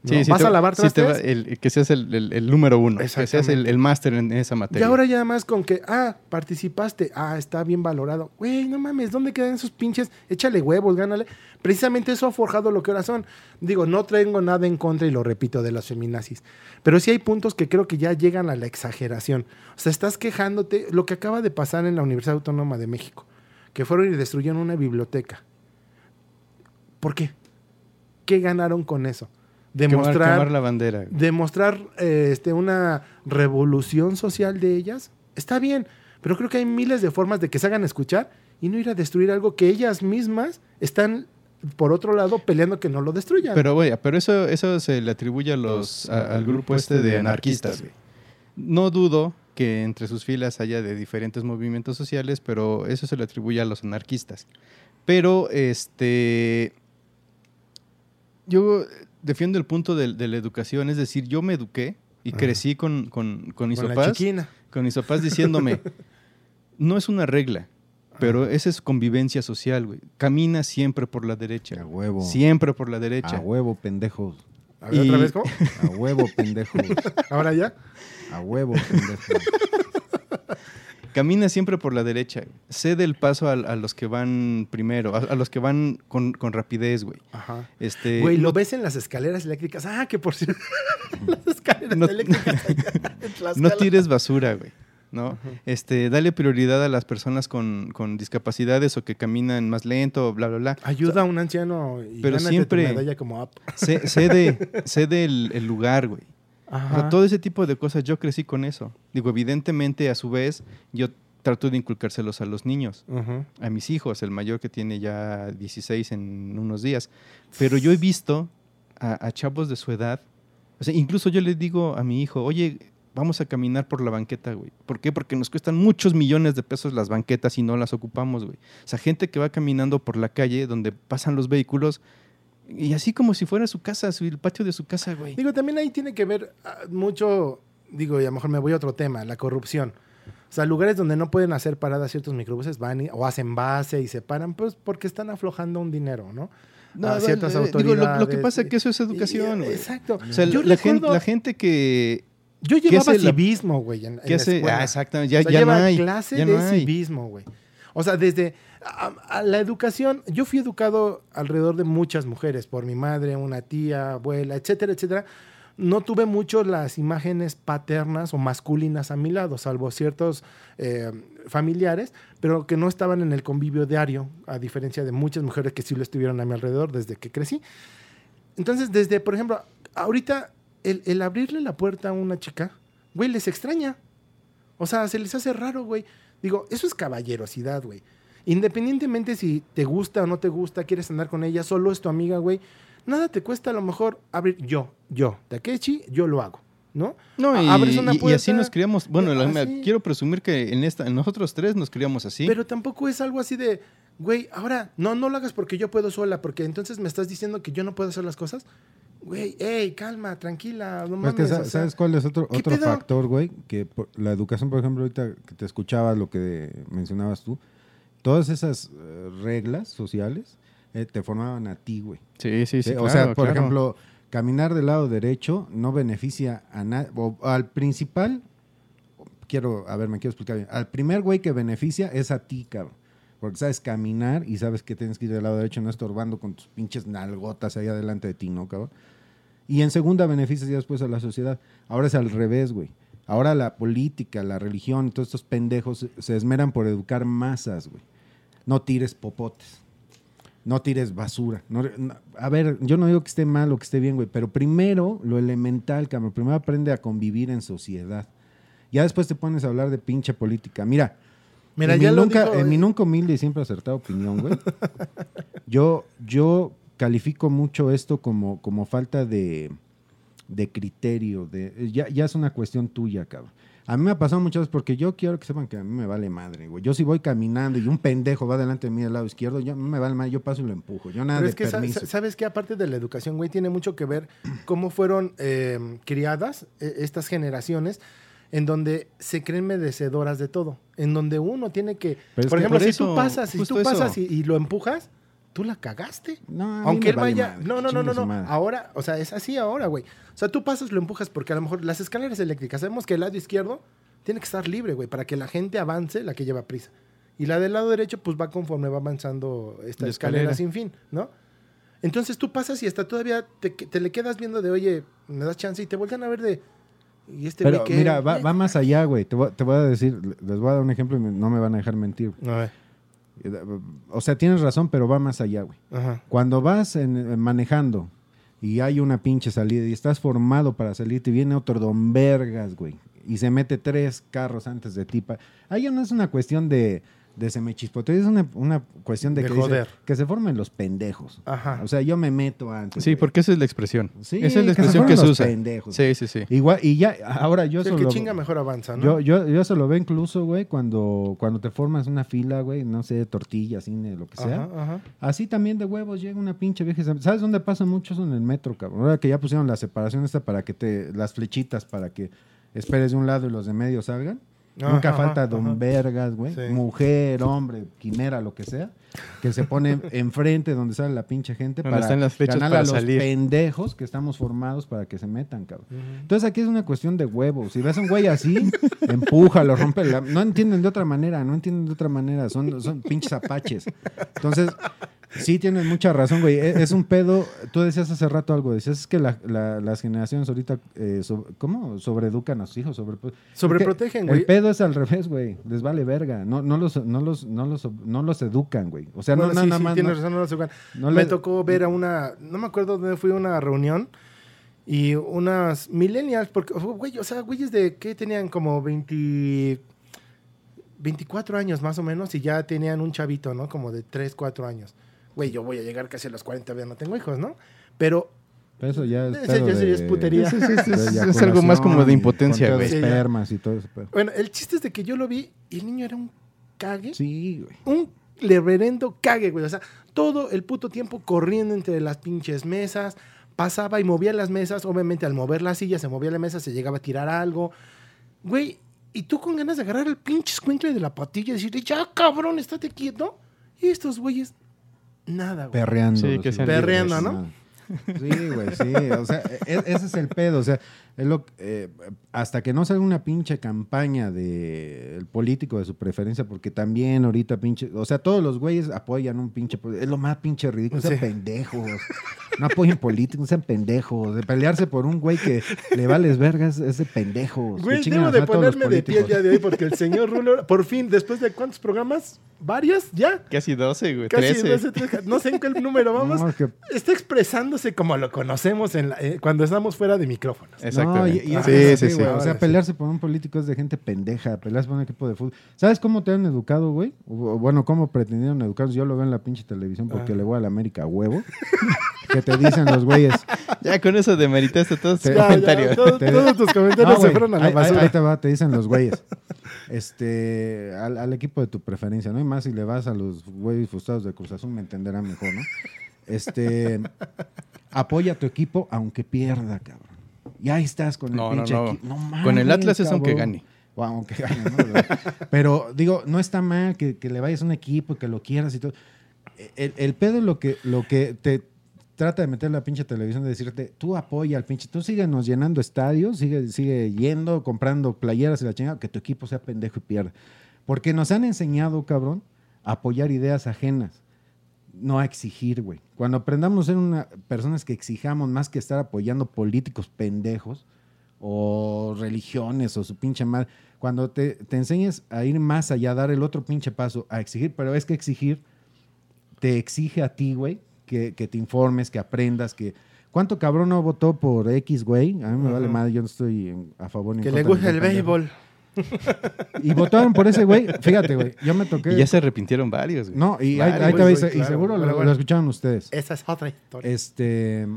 ¿No? Sí, ¿Vas te- a lavar te trastes? va- el- que seas el, el- el número uno, que seas el, máster en esa Y materia. ahora ya más con que, ah, participaste, ah, está bien valorado. Güey, no mames, ¿dónde quedan esos pinches? Échale huevos, gánale. Precisamente eso ha forjado lo que ahora son. Digo, no traigo nada en contra y lo repito de las feminazis. Pero sí hay puntos que creo que ya llegan a la exageración. O sea, estás quejándote. Lo que acaba de pasar en la Universidad Autónoma de México, que fueron y destruyeron una biblioteca. ¿Por qué? ¿Qué ganaron con eso? Demostrar quemar la bandera. güey. demostrar eh, este, una revolución social de ellas, está bien, pero creo que hay miles de formas de que se hagan escuchar y no ir a destruir algo que ellas mismas están, por otro lado, peleando que no lo destruyan. Pero, güey, pero eso, eso se le atribuye a los, a- al grupo este de anarquistas. No dudo que entre sus filas haya de diferentes movimientos sociales, pero eso se le atribuye a los anarquistas. Pero, este, yo defiendo el punto de, de la educación, es decir, yo me eduqué y crecí con, con, con mis papás, con mis papás diciéndome, no es una regla, pero esa es convivencia social, güey. Camina siempre por la derecha. A huevo. Siempre por la A derecha. huevo, pendejos. A ver, Y- otra vez, ¿cómo? A huevo, pendejos. Ahora ya. A huevo, pendejos. Camina siempre por la derecha. Cede el paso a, a los que van primero, a, a los que van con, con rapidez, güey. Ajá. Este, Güey, no- lo ves en las escaleras eléctricas. Ah, que por cierto. las escaleras No- eléctricas. en no tires basura, güey. ¿no? Este, dale prioridad a las personas con, con discapacidades o que caminan más lento, bla, bla, bla. Ayuda a un anciano y Pero siempre- tu medalla como. Ce- Cede, cede el, el lugar, güey. O sea, Ajá. todo ese tipo de cosas, yo crecí con eso. Digo, evidentemente, a su vez, yo trato de inculcárselos a los niños, a mis hijos, el mayor que tiene ya 16 en unos días. Pero yo he visto a, a chavos de su edad, o sea, incluso yo les digo a mi hijo, oye, vamos a caminar por la banqueta, güey. ¿Por qué? Porque nos cuestan muchos millones de pesos las banquetas y no las ocupamos, güey. O sea, gente que va caminando por la calle donde pasan los vehículos y así como si fuera su casa, su- el patio de su casa, güey. Digo, también ahí tiene que ver ah, mucho, digo, y a lo mejor me voy a otro tema, la corrupción. O sea, lugares donde no pueden hacer paradas ciertos microbuses van y- o hacen base y se paran, pues porque están aflojando un dinero, ¿no? No, a ciertas eh, digo, lo, lo que autoridades. pasa es que eso es educación, güey. Exacto. O sea, Yo la, recuerdo- la gente que, Yo ¿qué llevaba civismo, güey, en, en la escuela. Ah, exactamente, ya, O sea, ya no hay. clase ya de no hay. civismo, güey. O sea, desde a, la educación, yo fui educado alrededor de muchas mujeres, por mi madre, una tía, abuela, etcétera, etcétera. No tuve mucho las imágenes paternas o masculinas a mi lado, salvo ciertos eh, familiares, pero que no estaban en el convivio diario, a diferencia de muchas mujeres que sí lo estuvieron a mi alrededor desde que crecí. Entonces, desde, por ejemplo, ahorita el, el abrirle la puerta a una chica, güey, les extraña. O sea, se les hace raro, güey. Digo, eso es caballerosidad, güey. Independientemente si te gusta o no te gusta, quieres andar con ella, solo es tu amiga, güey. Nada te cuesta a lo mejor abrir yo, yo, Takechi, yo lo hago, ¿no? No, y, abres una y- y así nos criamos. Bueno, la- me- así. quiero presumir que en esta, en nosotros tres nos criamos así. Pero tampoco es algo así de, güey, ahora, no, no lo hagas porque yo puedo sola, porque entonces me estás diciendo que yo no puedo hacer las cosas. Güey, hey, calma, tranquila, no mames. que sa- o sea, ¿Sabes cuál es otro, ¿qué otro factor, güey? Que por- la educación, por ejemplo, ahorita que te escuchaba lo que mencionabas tú, todas esas eh, reglas sociales eh, te formaban a ti, güey. sí, sí, sí. O claro, sea, por claro. ejemplo, caminar del lado derecho no beneficia a nadie. Al principal, quiero, a ver, me quiero explicar bien. Al primer güey que beneficia es a ti, cabrón. Porque sabes caminar y sabes que tienes que ir del lado derecho, no estorbando con tus pinches nalgotas ahí adelante de ti, ¿no, cabrón? Y en segunda beneficias ya después a la sociedad. Ahora es al revés, güey. Ahora la política, la religión, todos estos pendejos se esmeran por educar masas, güey. No tires popotes. No tires basura. No- no- a ver, yo no digo que esté mal o que esté bien, güey, pero primero lo elemental, cabrón. Primero aprende a convivir en sociedad. Ya después te pones a hablar de pinche política. Mira, Mira, en, ya mi nunca, dijo, en mi nunca humilde y siempre acertada opinión, güey. yo, yo califico mucho esto como, como falta de, de criterio. De, ya, ya es una cuestión tuya, cabrón. A mí me ha pasado muchas veces porque yo quiero que sepan que a mí me vale madre, güey. Yo si voy caminando y un pendejo va delante de mí del lado izquierdo, ya me vale madre, yo paso y lo empujo. Yo nada Pero de es que, sa- permiso. sa- ¿sabes qué? Aparte de la educación, güey, tiene mucho que ver cómo fueron eh, criadas eh, estas generaciones en donde se creen merecedoras de todo. En donde uno tiene que... Por que ejemplo, por si tú pasas, si tú pasas y lo empujas, tú la cagaste. No, Aunque él vaya... madre, No, no, no, no, no. Ahora, o sea, es así ahora, güey. O sea, tú pasas, lo empujas porque a lo mejor las escaleras eléctricas, sabemos que el lado izquierdo tiene que estar libre, güey, para que la gente avance, la que lleva prisa. Y la del lado derecho, pues va conforme va avanzando esta escalera. escalera. sin fin, ¿no? Entonces tú pasas y hasta todavía te, te le quedas viendo de, oye, me das chance y te vuelven a ver de. ¿Y este Pero güey qué? mira, va, va más allá, güey. Te voy, te voy a decir, les voy a dar un ejemplo y no me van a dejar mentir. A ver. O sea, tienes razón, pero va más allá, güey. Ajá. Cuando vas en- manejando y hay una pinche salida y estás formado para salir, te viene otro don vergas, güey. Y se mete tres carros antes de ti. Ahí ya no es una cuestión de, de se me es una, una cuestión de, De que, dice- joder. que se formen los pendejos. Ajá. O sea, yo me meto antes. Sí, porque esa es la expresión. Sí, esa es la que se expresión que se los usa. pendejos. Sí, sí, sí. Igual, y ya, ahora yo Sí, el eso que lo- chinga mejor avanza, ¿no? yo, yo, yo eso lo veo incluso, güey, cuando, cuando te formas una fila, güey, no sé, tortilla, cine, lo que sea. Ajá, ajá. Así también de huevos llega una pinche vieja. ¿Sabes dónde pasa mucho eso en el metro, cabrón? Ahora que ya pusieron la separación esta para que te... Las flechitas para que esperes de un lado y los de medio salgan. Nunca Ajá, falta don ajá. vergas, güey. Sí. Mujer, hombre, quimera, lo que sea. Que se pone enfrente donde sale la pinche gente Donde para están las ganar para a los salir. pendejos que estamos formados para que se metan, cabrón. Entonces aquí es una cuestión de huevos. Si ves a un güey así, empújalo, rompe la... No entienden de otra manera, no entienden de otra manera. Son, son pinches apaches. Entonces, sí tienes mucha razón, güey. E- Es, un pedo... Tú decías hace rato algo. Decías es que la- la- las generaciones ahorita... eh, ¿Cómo? Sobreeducan a sus hijos. Sobre, Sobreprotegen, el güey. pedo es al revés, güey. Les vale verga. No, no, los, no, los, no, los, no los educan, güey. O sea, Bueno, no sí, nada sí, más... tienes no- razón, no lo sé, güey. no Me le- tocó ver a una, no me acuerdo dónde fui a una reunión y unas millennials, porque, güey, o sea, güeyes de que tenían como 20, 24 años más o menos y ya tenían un chavito, ¿no? Como de 3, 4 años. Güey, yo voy a llegar casi a los 40, ya no tengo hijos, ¿no? Pero Pero eso ya es, pedo ya es putería. Sí, sí, sí, de es- algo más como de impotencia, güey. espermas y todo eso. pero- bueno, el chiste es de que yo lo vi y el niño era un cague. Sí, güey. Un reverendo cague, güey. O sea, todo el puto tiempo corriendo entre las pinches mesas. Pasaba y movía las mesas. Obviamente, al mover la silla, se movía la mesa, se llegaba a tirar algo. Güey, y tú con ganas de agarrar el pinche escuincle de la patilla y decirle, ya cabrón, estate quieto. Y estos güeyes, nada, güey. Perreando. Sí, que Perreando, ¿no? Sí, güey, sí. O sea, e- ese es el pedo. O sea, es lo, eh, hasta que no salga una pinche campaña de el político de su preferencia, porque también ahorita pinche. O sea, todos los güeyes apoyan un pinche. Es lo más pinche ridículo. Sean Sí. pendejos. No apoyen políticos, sean pendejos. De pelearse por un güey que le vales vergas es de pendejos. Güey, debo de ponerme de pie día de hoy porque el señor Rulo, por fin, después de cuántos programas, varios, ya, Casi 12, güey. casi 13. 12, 13, no sé en qué número vamos, No, es que- está expresándose como lo conocemos en la- eh, cuando estamos fuera de micrófonos. Exactamente. No, y- y es sí, sí, así, sí. güey, O sea, Sí. pelearse por un político es de gente pendeja. Pelearse por un equipo de fútbol. ¿Sabes cómo te han educado, güey? O, bueno, cómo pretendieron educarnos. Yo lo veo en la pinche televisión porque Ah. le voy a la América a huevo. que te dicen los güeyes. Ya con eso demeritaste todos tus comentarios. Te- todos tus comentarios No, se fueron a la ahí- basura. ahí te va, te dicen los güeyes. Este, al, al equipo de tu preferencia, ¿no? Y más si le vas a los güeyes frustrados de Cruz Azul, me entenderán mejor, ¿no? Este, apoya a tu equipo aunque pierda, cabrón. Y ahí estás con el No, pinche no. equipo. No Con el Atlas es aunque gane. O aunque gane, ¿no? Pero digo, no está mal que, que le vayas a un equipo y que lo quieras y todo. El, el pedo es lo que, lo que te trata de meter la pinche televisión de decirte, tú apoya al pinche, tú síguenos llenando estadios, sigue, sigue yendo, comprando playeras y la chingada, que tu equipo sea pendejo y pierda. Porque nos han enseñado, cabrón, a apoyar ideas ajenas, no a exigir, güey. Cuando aprendamos a ser una, personas que exijamos más que estar apoyando políticos pendejos o religiones o su pinche madre, cuando te, te enseñes a ir más allá, a dar el otro pinche paso, a exigir, pero es que exigir te exige a ti, güey, que, que te informes, que aprendas, que... ¿Cuánto cabrón no votó por X, güey? A mí me vale madre, yo no estoy a favor ni Que le ni el béisbol. Y votaron por ese güey. Fíjate, güey, yo me toqué... Y ya se arrepintieron varios, güey. No, y ahí, Varios. ahí te va, y, seguro lo, bueno. lo escucharon ustedes. Esa es otra historia. Este,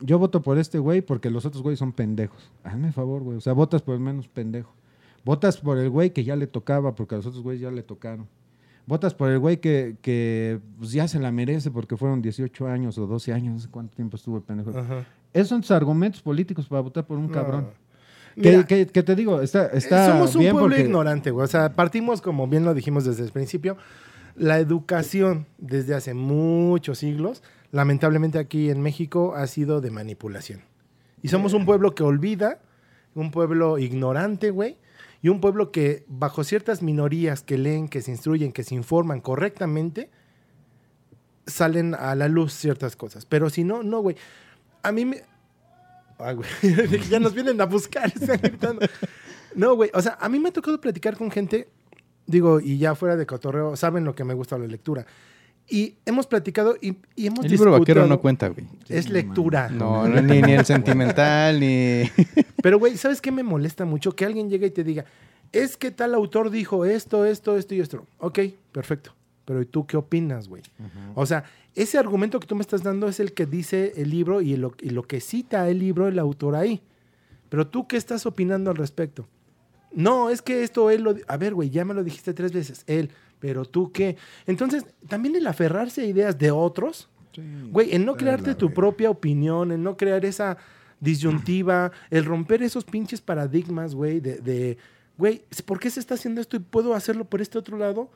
yo voto por este güey porque los otros güeyes son pendejos. Hazme favor, güey. O sea, votas por el menos pendejo. Votas por el güey que ya le tocaba porque a los otros güeyes ya le tocaron. Votas por el güey que, que pues, ya se la merece porque fueron 18 años o 12 años, no sé cuánto tiempo estuvo el pendejo. Ajá. Esos son tus argumentos políticos para votar por un No. cabrón. Mira, Que, que- que te digo, está, está somos un bien pueblo porque... ignorante, güey. O sea, partimos, como bien lo dijimos desde el principio, la educación desde hace muchos siglos, lamentablemente aquí en México, ha sido de manipulación. Y somos un pueblo que olvida, un pueblo ignorante, güey, y un pueblo que bajo ciertas minorías que leen, que se instruyen, que se informan correctamente, salen a la luz ciertas cosas. Pero si no, no, güey. A mí güey. ya nos vienen a buscar, están gritando. No, güey. O sea, a mí me ha tocado platicar con gente, digo, y ya fuera de cotorreo, saben lo que me gusta la lectura. Y hemos platicado y, y hemos El libro vaquero no cuenta, güey. Es Sí, lectura. No, no, ni, ni el sentimental, ni... Pero, güey, ¿sabes qué me molesta mucho? Que alguien llegue y te diga, es que tal autor dijo esto, esto, esto y esto. Ok, perfecto. Pero ¿y tú qué opinas, güey? O sea, ese argumento que tú me estás dando es el que dice el libro y lo, y lo que cita el libro el autor ahí. Pero tú qué estás opinando al respecto? No, es que esto él lo... A ver, güey, ya me lo dijiste tres veces. Él, pero tú qué. Entonces, también el aferrarse a ideas de otros, güey, en no crearte tu propia opinión, en no crear esa disyuntiva, el romper esos pinches paradigmas, güey, de, de, güey, ¿por qué se está haciendo esto y puedo hacerlo por este otro lado?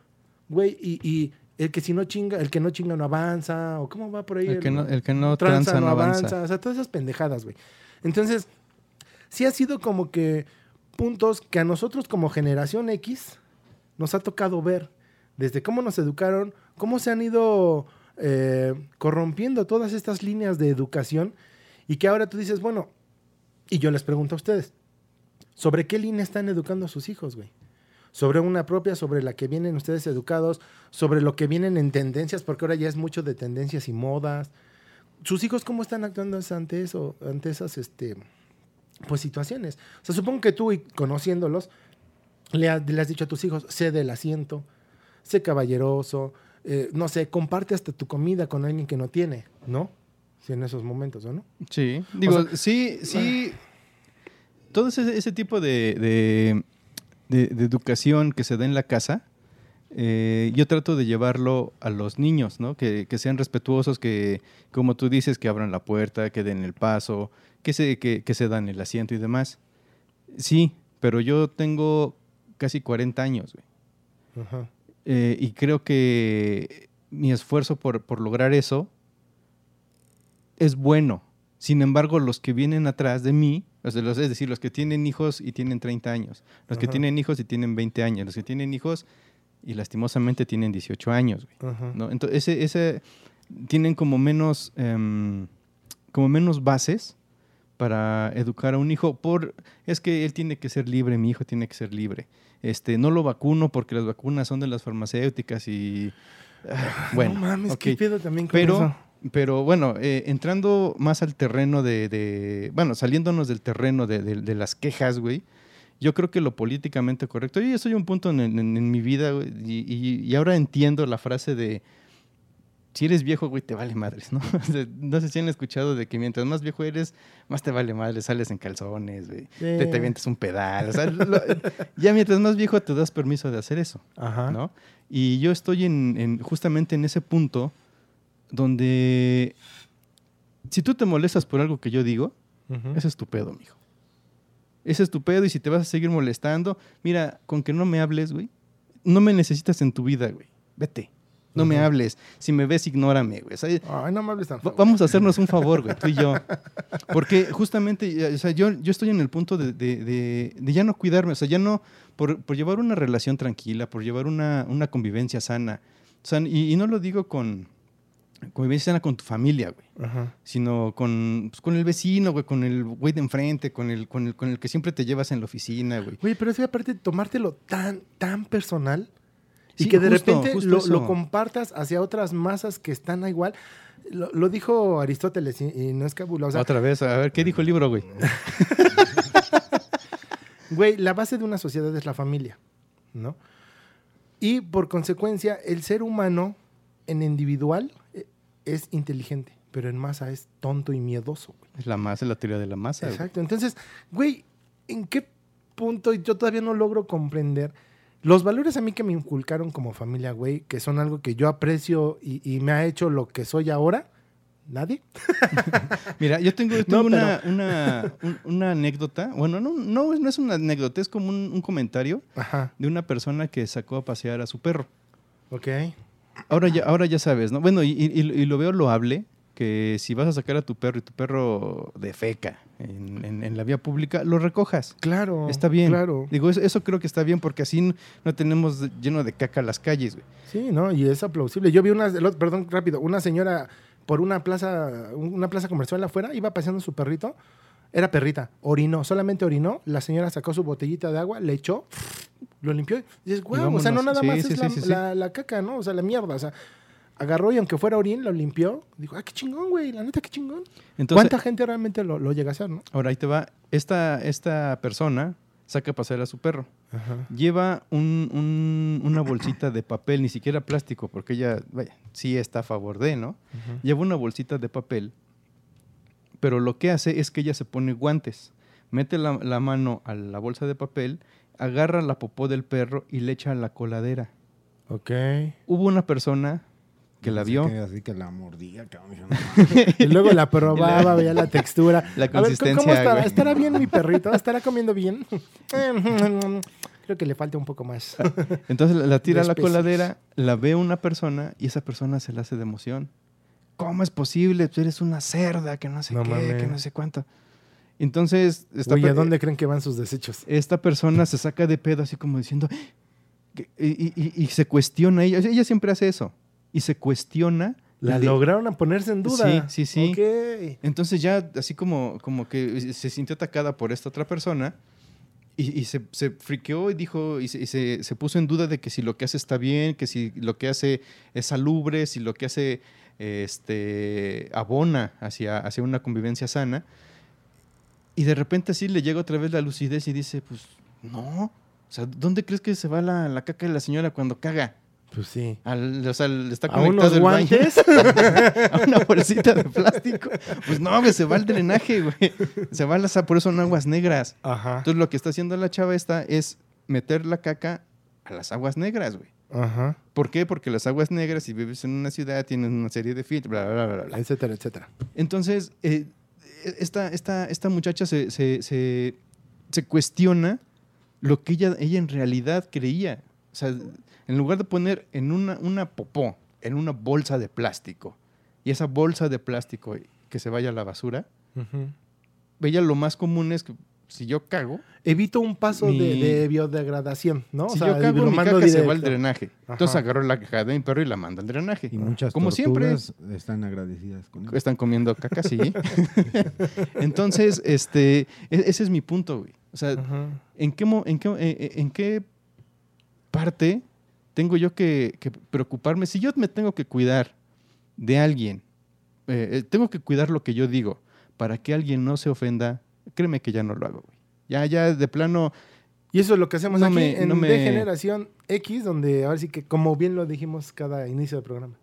Güey, y, y el que si no chinga, el que no chinga no avanza, o cómo va por ahí. El que no, el que no tranza tranza no avanza. O sea, todas esas pendejadas, güey. Entonces, sí ha sido como que puntos que a nosotros como generación X nos ha tocado ver. Desde cómo nos educaron, cómo se han ido eh, corrompiendo todas estas líneas de educación y que ahora tú dices, bueno, y yo les pregunto a ustedes, ¿sobre qué línea están educando a sus hijos, güey? Sobre una propia, sobre la que vienen ustedes educados, sobre lo que vienen en tendencias, porque ahora ya es mucho de tendencias y modas. ¿Sus hijos cómo están actuando ante eso, ante esas este, pues, situaciones? O sea, supongo que tú, y conociéndolos, le, ha- le has dicho a tus hijos, sé del asiento, sé caballeroso, eh, no sé, comparte hasta tu comida con alguien que no tiene, ¿no? Sí, en esos momentos, ¿o no? Sí, digo, sea- sí, sí. Todo ese, ese tipo de, de- de- de educación que se da en la casa, eh, yo trato de llevarlo a los niños, ¿no? Que, que sean respetuosos, que, como tú dices, que abran la puerta, que den el paso, que se, que, que se dan el asiento y demás. Sí, pero yo tengo casi 40 años, güey. Ajá. Eh, y creo que mi esfuerzo por, por lograr eso es bueno. Sin embargo, los que vienen atrás de mí, los- es decir, los que tienen hijos y tienen 30 años, los que tienen hijos y tienen 20 años, los que tienen hijos y lastimosamente tienen 18 años, güey. ¿no? Entonces, ese, ese- tienen como menos, em, como menos bases para educar a un hijo por es que él tiene que ser libre, mi hijo tiene que ser libre. Este, no lo vacuno porque las vacunas son de las farmacéuticas y ah, bueno, no mames, ok. qué pedo también con pero eso? Pero bueno, eh, entrando más al terreno de, de- bueno, saliéndonos del terreno de, de- de las quejas, güey, yo creo que lo políticamente correcto, yo ya soy un punto en, en- en mi vida, güey, y, y- y ahora entiendo la frase de, si eres viejo, güey, te vale madres, ¿no? No sé si han escuchado de que mientras más viejo eres, más te vale madres, sales en calzones, güey, te, te Sí. avientas un pedal, o sea, lo- ya mientras más viejo te das permiso de hacer eso. Ajá. ¿no? Y yo estoy en, en- justamente en ese punto donde si tú te molestas por algo que yo digo, ese es tu pedo, mijo. Ese es tu pedo y si te vas a seguir molestando, mira, con que no me hables, güey, no me necesitas en tu vida, güey. Vete. No me hables. Si me ves, ignórame, güey. O sea, Ay, no me hables tan. Vamos a hacernos un favor, güey, tú y yo. Porque justamente, o sea, yo, yo estoy en el punto de, de- de- de ya no cuidarme, o sea, ya no, por, por llevar una relación tranquila, por llevar una, una convivencia sana. O sea, y, y no lo digo con convivencia sana con tu familia, güey, Ajá. sino con, pues, con el vecino, güey, con el güey de enfrente, con el, con, el, con el que siempre te llevas en la oficina, güey. Oye, pero es que aparte tomártelo tan, tan personal y Sí, que de justo, repente justo lo, compartas hacia otras masas que están a igual. Lo, lo dijo Aristóteles y, y no es cabula. O sea, Otra vez, a ver, ¿qué dijo el libro, güey? güey, la base de una sociedad es la familia, ¿no? Y por consecuencia, el ser humano en individual es inteligente, pero en masa es tonto y miedoso, güey. Es la masa, es la teoría de la masa. güey. Exacto. Entonces, güey, ¿en qué punto yo todavía no logro comprender los valores a mí que me inculcaron como familia, güey, que son algo que yo aprecio y, y me ha hecho lo que soy ahora? ¿Nadie? Mira, yo tengo, yo No, tengo una, una, un- una anécdota. Bueno, no, no, no es una anécdota, es como un, un comentario Ajá. de una persona que sacó a pasear a su perro. Ok. Ahora ya, ahora ya sabes, ¿no? Bueno, y, y- y lo veo loable que si vas a sacar a tu perro y tu perro defeca en, en- en la vía pública, lo recojas. Claro. Está bien. Claro. Digo, eso, eso creo que está bien porque así no tenemos lleno de caca las calles, güey. Sí, ¿no? Y es aplausible. Yo vi una, perdón, rápido, una señora por una plaza, una plaza comercial afuera, iba paseando su perrito. Era perrita, orinó, solamente orinó. La señora sacó su botellita de agua, le echó, lo limpió. Y dices, wow, o sea, no nada Sí, más sí, es sí, la, la- la caca, ¿no? O sea, la mierda. O sea, agarró y aunque fuera orín, lo limpió. Dijo, ah, qué chingón, güey, la neta, qué chingón. Entonces, ¿Cuánta gente realmente lo, lo llega a hacer, no? ahora ahí te va. Esta, esta persona saca a pasear a su perro. Ajá. Lleva un- un- una bolsita de papel, ni siquiera plástico, porque ella, vaya, sí está a favor de, ¿no? Lleva una bolsita de papel, pero lo que hace es que ella se pone guantes, mete la, la mano a la bolsa de papel, agarra la popó del perro y le echa a la coladera. Ok. Hubo una persona que la vio, Así que la mordía, cabrón. Y luego la probaba, veía la textura. La A ver, ¿cómo consistencia, estará? ¿Estará bien mi perrito? ¿Estará comiendo bien? Creo que le falta un poco más. entonces la- tira a la coladera, la ve una persona y esa persona se la hace de emoción. ¿Cómo es posible? Tú eres una cerda, que no sé No qué, que no sé cuánto. Entonces, esta Oye, ¿a dónde creen que van sus desechos? esta persona se saca de pedo así como diciendo y, y- y se cuestiona ella ella siempre hace eso y se cuestiona La lograron ponerse en duda. Sí, sí, sí. Ok. entonces ya así como como que se sintió atacada por esta otra persona y, y se, se friqueó y dijo y, se, y se- se puso en duda de que si lo que hace está bien que si lo que hace es salubre si lo que hace este abona hacia hacia una convivencia sana y de repente así le llega otra vez la lucidez y dice, pues no, O sea, ¿dónde crees que se va la, la caca de la señora cuando caga? Pues sí. Al- o sea, le está ¿A conectado unos el baño guantes? a una bolsita de plástico. Pues no, güey, se va el drenaje, güey. Se va las, por eso son aguas negras. Ajá. Entonces lo que está haciendo la chava esta es meter la caca a las aguas negras, güey. Ajá. ¿Por qué? Porque las aguas negras, si vives en una ciudad, tienen una serie de filtros, bla, bla, bla, bla, bla. Etcétera, etcétera. Entonces, eh, esta, esta, esta muchacha se, se, se, se cuestiona lo que ella, ella en realidad creía. O sea, en lugar de poner en una, una popó, en una bolsa de plástico, y esa bolsa de plástico que se vaya a la basura, ella lo más común es que si yo cago, Evito un paso de, Mi- de biodegradación, ¿no? si yo cago, mi mando caca se va al directo. drenaje. Ajá. Entonces agarró la caja de mi perro y la manda al drenaje. Y muchas Como siempre. están agradecidas con. Están comiendo caca, sí. Entonces, este, e- ese es mi punto, güey. O sea. ¿en qué, en qué, eh, eh, en qué parte tengo yo que, que preocuparme? Si yo me tengo que cuidar de alguien, eh, tengo que cuidar lo que yo digo para que alguien no se ofenda, créeme que ya no lo hago, güey. Ya, ya de plano, Y eso es lo que hacemos No aquí me- en no me- De Generación X, donde ahora sí que, como bien lo dijimos cada inicio del programa,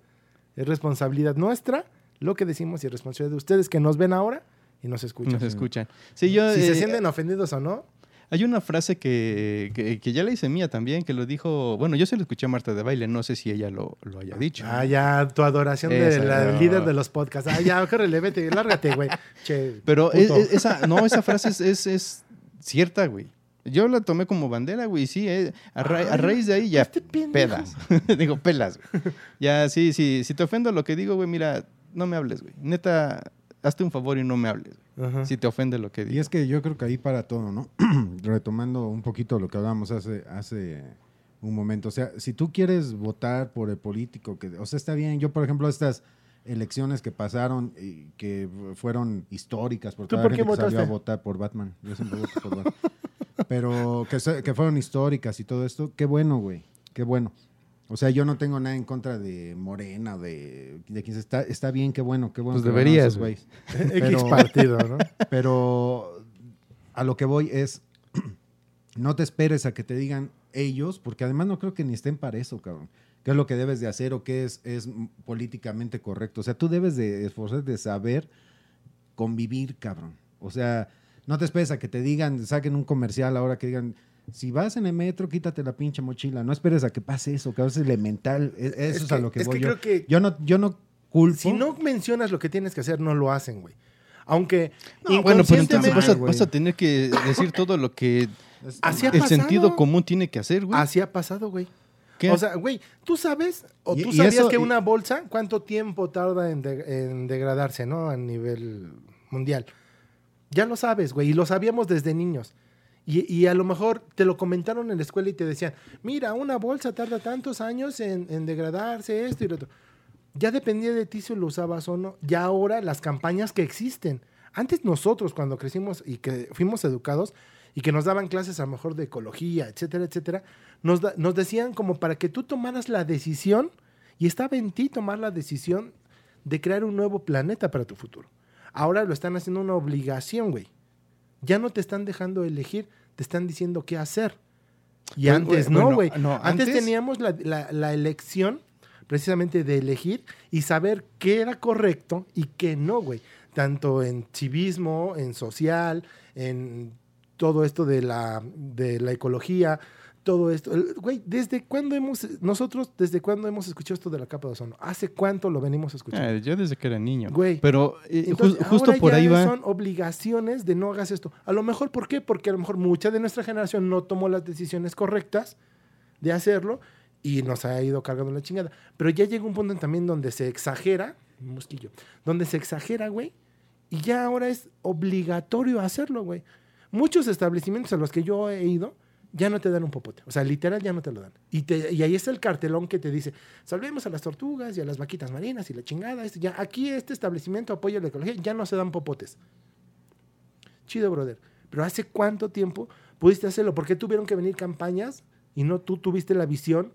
es responsabilidad nuestra lo que decimos y es responsabilidad de ustedes que nos ven ahora y nos escuchan. nos escuchan. Sí, yo, Si se eh, sienten ofendidos o no, Hay una frase que, que, que ya la hice mía también, que lo dijo, bueno, yo se lo escuché a Marta de Baile, no sé si ella lo, lo haya dicho. ah, ya, tu adoración de Esa, la no. líder de los podcasts. Ah, ya, córrele, vete, lárgate, güey. Che, Pero es- es- esa, no, esa frase es, es, es cierta, güey. Yo la tomé como bandera, güey, sí, eh, a, ra- a Ay, raíz de ahí ya este pedas. digo, pelas, güey. Ya, sí, sí, si te ofendo lo que digo, güey, mira, no me hables, güey. Neta, hazte un favor y no me hables, güey. Ajá. Si te ofende lo que Y digo. es que yo creo que ahí para todo, ¿no? Retomando un poquito lo que hablábamos hace, hace un momento. O sea, si tú quieres votar por el político, que, o sea, está bien. Yo, por ejemplo, estas elecciones que pasaron y que fueron históricas, porque ¿Tú toda por la qué gente que salió a votaste? votar por Batman. Yo siempre voto por Batman. Pero que, que fueron históricas y todo esto, qué bueno, güey. Qué bueno. O sea, yo no tengo nada en contra de Morena, de, de quien se está, está bien, qué bueno, qué bueno. Pues deberías, güey. X pero- partido, ¿no? Pero a lo que voy es, no te esperes a que te digan ellos, porque además no creo que ni estén para eso, cabrón. ¿Qué es lo que debes de hacer o qué es, es políticamente correcto? O sea, tú debes de esforzarte de saber convivir, cabrón. O sea, no te esperes a que te digan, saquen un comercial ahora que digan, si vas en el metro, quítate la pinche mochila. No esperes a que pase eso, cabrón. Es elemental. E- Eso es, Es a que- lo que es voy que yo. creo que- yo no, yo no culpo. Si no mencionas lo que tienes que hacer, no lo hacen, güey. Aunque No, bueno, pero entonces inconscientemente- vas a, vas a tener que decir todo lo que Así el pasado. sentido común tiene que hacer, güey. Así ha pasado, güey. ¿Qué? O sea, güey, tú sabes, o Y- tú sabías eso- que una bolsa, ¿cuánto tiempo tarda en, de- en degradarse, no? A nivel mundial. Ya lo sabes, güey, y lo sabíamos desde niños. Y, a lo mejor te lo comentaron en la escuela y te decían, mira, una bolsa tarda tantos años en, degradarse, esto y lo otro. Ya dependía de ti si lo usabas o no. Ya ahora las campañas que existen. Antes nosotros cuando crecimos y que fuimos educados y que nos daban clases a lo mejor de ecología, etcétera, etcétera, nos, nos decían como para que tú tomaras la decisión y estaba en ti tomar la decisión de crear un nuevo planeta para tu futuro. Ahora lo están haciendo una obligación, güey. Ya no te están dejando elegir, te están diciendo qué hacer. Y Pues, antes bueno, no, güey. no, antes, antes- teníamos la, la- la elección precisamente de elegir y saber qué era correcto y qué no, güey. Tanto en civismo, en social, en todo esto de la, de la ecología, todo esto. El- Güey, ¿desde cuándo hemos, nosotros, desde cuándo hemos escuchado esto de la capa de ozono? ¿Hace cuánto lo venimos escuchando? Ah, yo desde que era niño. Güey. Pero eh, ju- Entonces, justo ahora por ya ahí va. Son obligaciones de no hagas esto. A lo mejor, ¿por qué? Porque a lo mejor mucha de nuestra generación no tomó las decisiones correctas de hacerlo y nos ha ido cargando la chingada. Pero ya llega un punto también donde se exagera, un mosquillo, donde se exagera, güey, y ya ahora es obligatorio hacerlo, güey. Muchos establecimientos a los que yo he ido ya no te dan un popote. O sea, literal ya no te lo dan. Y, te- y ahí está el cartelón que te dice, salvemos a las tortugas y a las vaquitas marinas y la chingada. esto, ya, aquí este establecimiento apoya la ecología, ya no se dan popotes. Chido, brother. Pero ¿hace cuánto tiempo pudiste hacerlo? ¿Por qué tuvieron que venir campañas y no tú tuviste la visión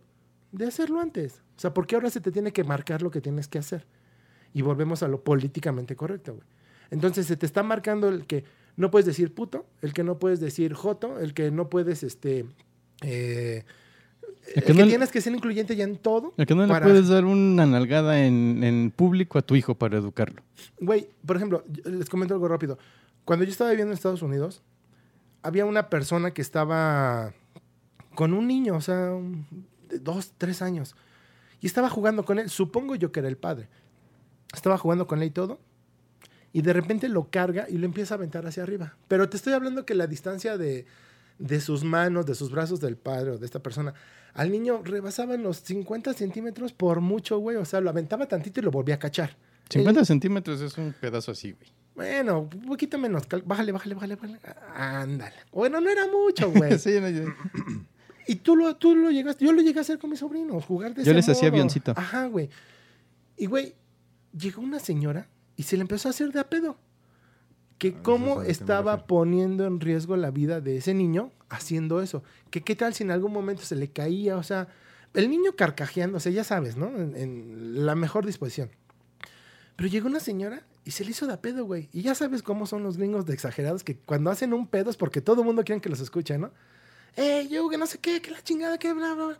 de hacerlo antes? O sea, ¿por qué ahora se te tiene que marcar lo que tienes que hacer? Y volvemos a lo políticamente correcto, güey. Entonces se te está marcando el que no puedes decir puto, el que no puedes decir joto, el que no puedes este, eh, ¿A el que que no le- tienes que ser incluyente ya en todo. ¿A que no para- le puedes dar una nalgada en, en público a tu hijo para educarlo? Güey, por ejemplo, les comento algo rápido. Cuando yo estaba viviendo en Estados Unidos, había una persona que estaba con un niño, o sea, de dos, tres años, y estaba jugando con él. Supongo yo que era el padre. Estaba jugando con él y todo, y de repente lo carga y lo empieza a aventar hacia arriba. Pero te estoy hablando que la distancia de, de sus manos, de sus brazos del padre o de esta persona, al niño rebasaban los 50 centímetros por mucho, güey. O sea, lo aventaba tantito y lo volvía a cachar. 50 centímetros es un pedazo así, güey. Bueno, un poquito menos. Bájale, bájale, bájale, bájale. Ándale. Bueno, no era mucho, güey. Sí, no, yo- Y tú lo, tú lo llegaste, yo lo llegué a hacer con mis sobrinos, jugar de Yo ese les hacía avioncito. Ajá, güey. Y, güey, llegó una señora y se le empezó a hacer de a pedo. Que eso es a cómo estaba poniendo en riesgo la vida de ese niño haciendo eso. Que qué tal si en algún momento se le caía, o sea, el niño carcajeándose, ya sabes, ¿no? En, en la mejor disposición. Pero llegó una señora y se le hizo de a pedo, güey. Y ya sabes cómo son los gringos de exagerados, que cuando hacen un pedo es porque todo el mundo quiere que los escuche, ¿no? Eh, yo que no sé qué, que la chingada, que bla, bla, bla.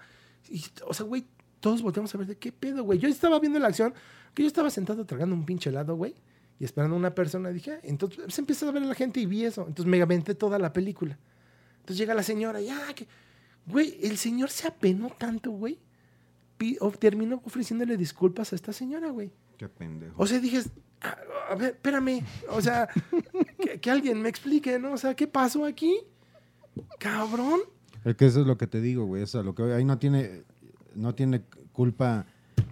Y, o sea, güey, todos volteamos a ver de qué pedo, güey. Yo estaba viendo la acción, que yo estaba sentado tragando un pinche helado, güey, y esperando a una persona. Dije, ah, entonces se empieza a ver a la gente y vi eso. Entonces me aventé toda la película. Entonces llega la señora, ya, que. Güey, el señor se apenó tanto, güey. o- Terminó ofreciéndole disculpas a esta señora, güey. Qué pendejo. O sea, dije, a, a ver, espérame. O sea, que, que alguien me explique, ¿no? O sea, ¿qué pasó aquí? Cabrón. Es que eso es lo que te digo, güey. Eso es lo que ahí no tiene, no tiene culpa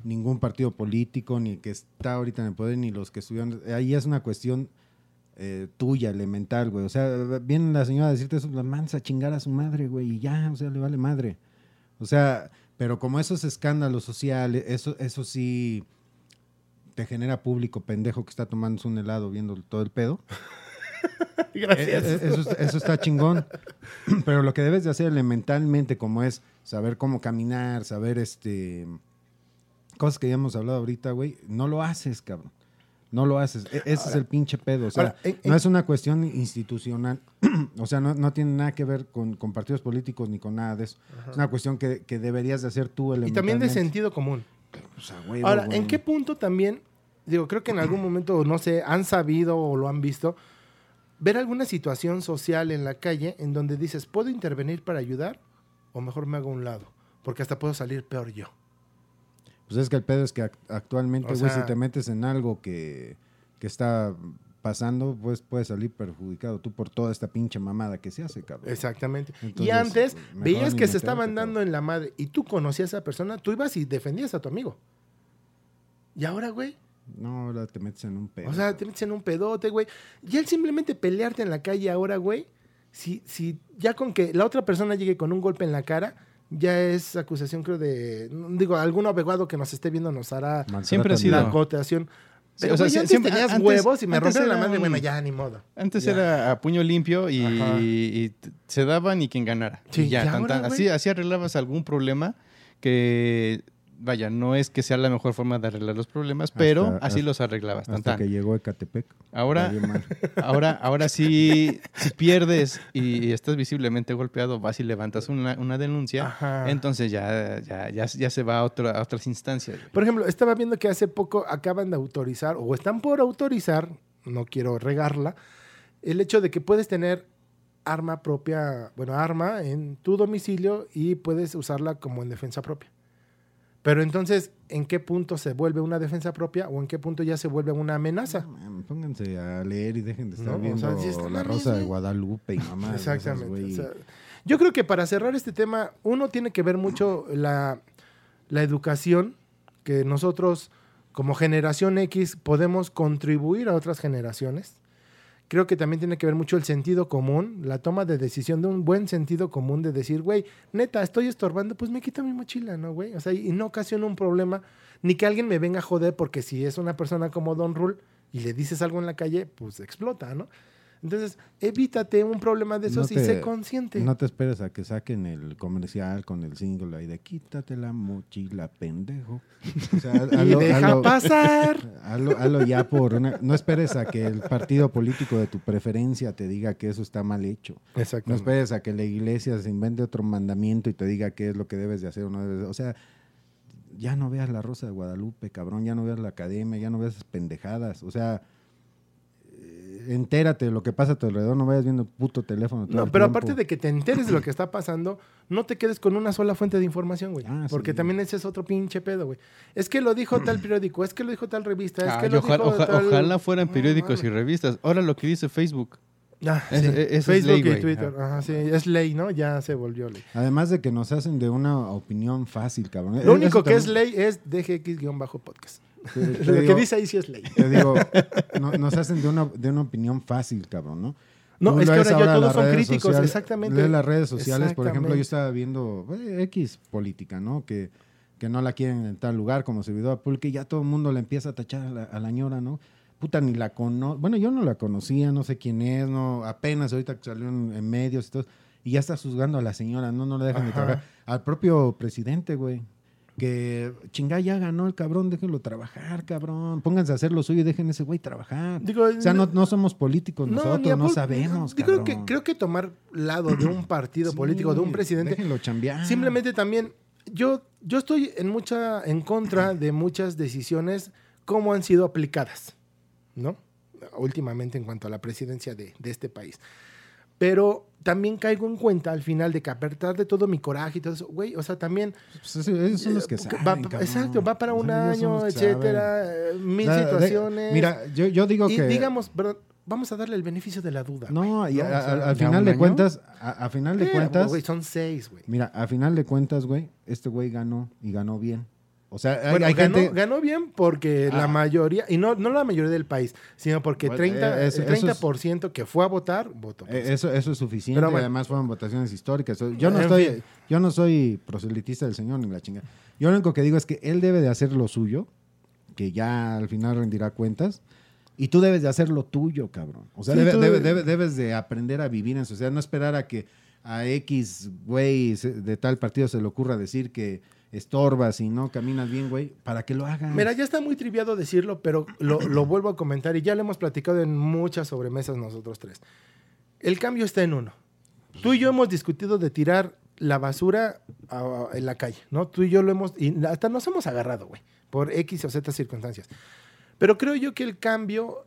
ningún partido político, ni que está ahorita en el poder, ni los que estuvieron. Ahí es una cuestión eh, tuya, elemental, güey. O sea, viene la señora a decirte eso, la mansa chingar a su madre, güey, y ya, o sea, le vale madre. O sea, pero como esos escándalos sociales, eso, eso sí te genera público pendejo que está tomándose un helado viendo todo el pedo. Gracias. Eh, eh, Eso, eso está chingón. Pero lo que debes de hacer elementalmente, como es saber cómo caminar, saber este cosas que ya hemos hablado ahorita, güey, no lo haces, cabrón. No lo haces. E- ese es el pinche pedo. O sea, ahora, no es una cuestión institucional. o sea, no, no tiene nada que ver con, con partidos políticos ni con nada de eso. Es una cuestión que, que deberías de hacer tú y elementalmente. también de sentido común. Pues, a huevo, Ahora, güey. ¿en qué punto también, digo, creo que en algún momento, no sé, han sabido o lo han visto, ver alguna situación social en la calle en donde dices, ¿puedo intervenir para ayudar? O mejor me hago a un lado, porque hasta puedo salir peor yo. Pues es que el pedo es que act- actualmente, güey, si te metes en algo que, que está pasando, pues puedes salir perjudicado tú por toda esta pinche mamada que se hace, cabrón. Exactamente. y antes veías que se estaban cabrón. dando en la madre y tú conocías a esa persona, tú ibas y defendías a tu amigo. Y ahora, güey, No, ahora te metes en un pedo. O sea, te metes en un pedote, güey. Y el simplemente pelearte en la calle ahora, güey, si, si ya con que la otra persona llegue con un golpe en la cara, ya es acusación, creo, de. Digo, algún abogado que nos esté viendo nos hará Siempre ha sido. la acotación. Sí, Pero, o sea, antes siempre- tenías antes- huevos y me rompieron la era madre, un- bueno, ya, ni modo. Antes Ya. era a puño limpio y, se daban y quien ganara. Sí, y ya, y tan, ahora, tan. güey. así, así arreglabas algún problema que, vaya, no es que sea la mejor forma de arreglar los problemas, pero Hasta- así hasta- los arreglabas. Hasta tan. que llegó Ecatepec. Ahora, ahora, ahora sí, si pierdes y estás visiblemente golpeado, vas y levantas una, una denuncia, Ajá. entonces ya, ya, ya, ya se va a, otra- a otras instancias. Por ejemplo, estaba viendo que hace poco acaban de autorizar, o están por autorizar, no quiero regarla, el hecho de que puedes tener arma propia, bueno, arma en tu domicilio y puedes usarla como en defensa propia. Pero entonces, ¿en qué punto se vuelve una defensa propia o en qué punto ya se vuelve una amenaza? No, Pónganse a leer y dejen de estar No, o viendo sea, sí está La Rosa de. Guadalupe y mamá. Exactamente. o sea, yo creo que para cerrar este tema, uno tiene que ver mucho la, la educación que nosotros como generación X podemos contribuir a otras generaciones. Creo que también tiene que ver mucho el sentido común, la toma de decisión de un buen sentido común de decir, güey, neta, estoy estorbando, pues me quito mi mochila, ¿no, güey? O sea, y no ocasiona un problema, ni que alguien me venga a joder, porque si es una persona como Don Rule y le dices algo en la calle, pues explota, ¿no? Entonces, evítate un problema de esos No y te- sé consciente. No te esperes a que saquen el comercial con el single ahí de quítate la mochila, pendejo. O sea, y hazlo- deja hazlo- pasar. hazlo- hazlo ya por una... No esperes a que el partido político de tu preferencia te diga que eso está mal hecho. No Exacto. esperes a que la iglesia se invente otro mandamiento y te diga qué es lo que debes de hacer o no debes de- O sea, ya no veas la Rosa de Guadalupe, cabrón, ya no veas la academia, ya no veas esas pendejadas. O sea, entérate de lo que pasa a tu alrededor, no vayas viendo puto teléfono. todo No, el pero tiempo. aparte de que te enteres de lo que está pasando, no te quedes con una sola fuente de información, güey. Ah, porque sí. también ese es otro pinche pedo, güey. Es que lo dijo tal periódico, es que lo dijo tal revista, es Ay, que lo ojalá, dijo oja- tal... ojalá fueran No, periódicos y revistas. Ahora lo que dice Facebook. Ah, Es- sí. es- es Facebook ley, y güey. Twitter. Ajá, sí, es ley, ¿no? Ya se volvió ley. Además de que nos hacen de una opinión fácil, cabrón. Lo Eso único que es ley es DGX-podcast. Te- te Lo que dice ahí sí es ley. Te digo, no- nos hacen de una, de una opinión fácil, cabrón, ¿no? No, Tú es que ahora ya todos son críticos, exactamente. lees las redes sociales, por ejemplo, yo estaba viendo eh, X política, ¿no? Que, que no la quieren en tal lugar como servidor y ya todo el mundo le empieza a tachar a la, a la ñora, ¿no? Puta, ni la conozco. Bueno, yo no la conocía, no sé quién es, no apenas ahorita salió en, en medios y todo. Y ya está juzgando a la señora, no, no la dejan de Ajá. trabajar. Al propio presidente, güey. Que chingá ya ganó el cabrón, déjenlo trabajar, cabrón. Pónganse a hacer lo suyo y dejen ese güey trabajar. Digo, O sea, no, no somos políticos ni nosotros, no sabemos. Yo creo que, creo que tomar lado de un partido Sí, político, de un presidente, Déjenlo chambear. Simplemente también, yo, yo estoy en mucha, en contra de muchas decisiones como han sido aplicadas, ¿no? Últimamente en cuanto a la presidencia de, de este país. Pero también caigo en cuenta al final de que a pesar de todo mi coraje y todo eso, güey, o sea, también... Pues eso- ellos son los que eh, saben. va- exacto, va para un año, etcétera, eh, saben. mil O sea, de- situaciones. mira, yo, yo digo y que. digamos, perdón, vamos a darle el beneficio de la duda. No, y ¿no? a- a- al ¿ya final de cuentas, a, a final de eh, cuentas, güey, son seis, güey. mira, a final de cuentas, güey, este güey ganó y ganó bien. O sea, hay, Bueno, hay ganó, gente. ganó bien porque la Ah. mayoría, y no, no la mayoría del país, sino porque Bueno, 30, eh, eso- el eso es- 30% que fue a votar, votó. Eh. Eso, eso es suficiente. Pero bueno. Además fueron votaciones históricas. Yo no estoy, fin. yo no soy proselitista del señor ni la chinga. Yo lo único que digo es que él debe de hacer lo suyo, que ya al final rendirá cuentas, y tú debes de hacer lo tuyo, cabrón. O sea, Sí, debe- tú- debe- debe- debes de aprender a vivir en sociedad, no esperar a que a X güey de tal partido se le ocurra decir que estorbas y no caminas bien, güey, para que lo hagas. Mira, ya está muy triviado decirlo, pero lo, lo vuelvo a comentar y ya lo hemos platicado en muchas sobremesas nosotros tres. El cambio está en uno. Tú y yo hemos discutido de tirar la basura a- en la calle, ¿no? Tú y yo lo hemos, y hasta nos hemos agarrado, güey, por X o Z circunstancias. Pero creo yo que el cambio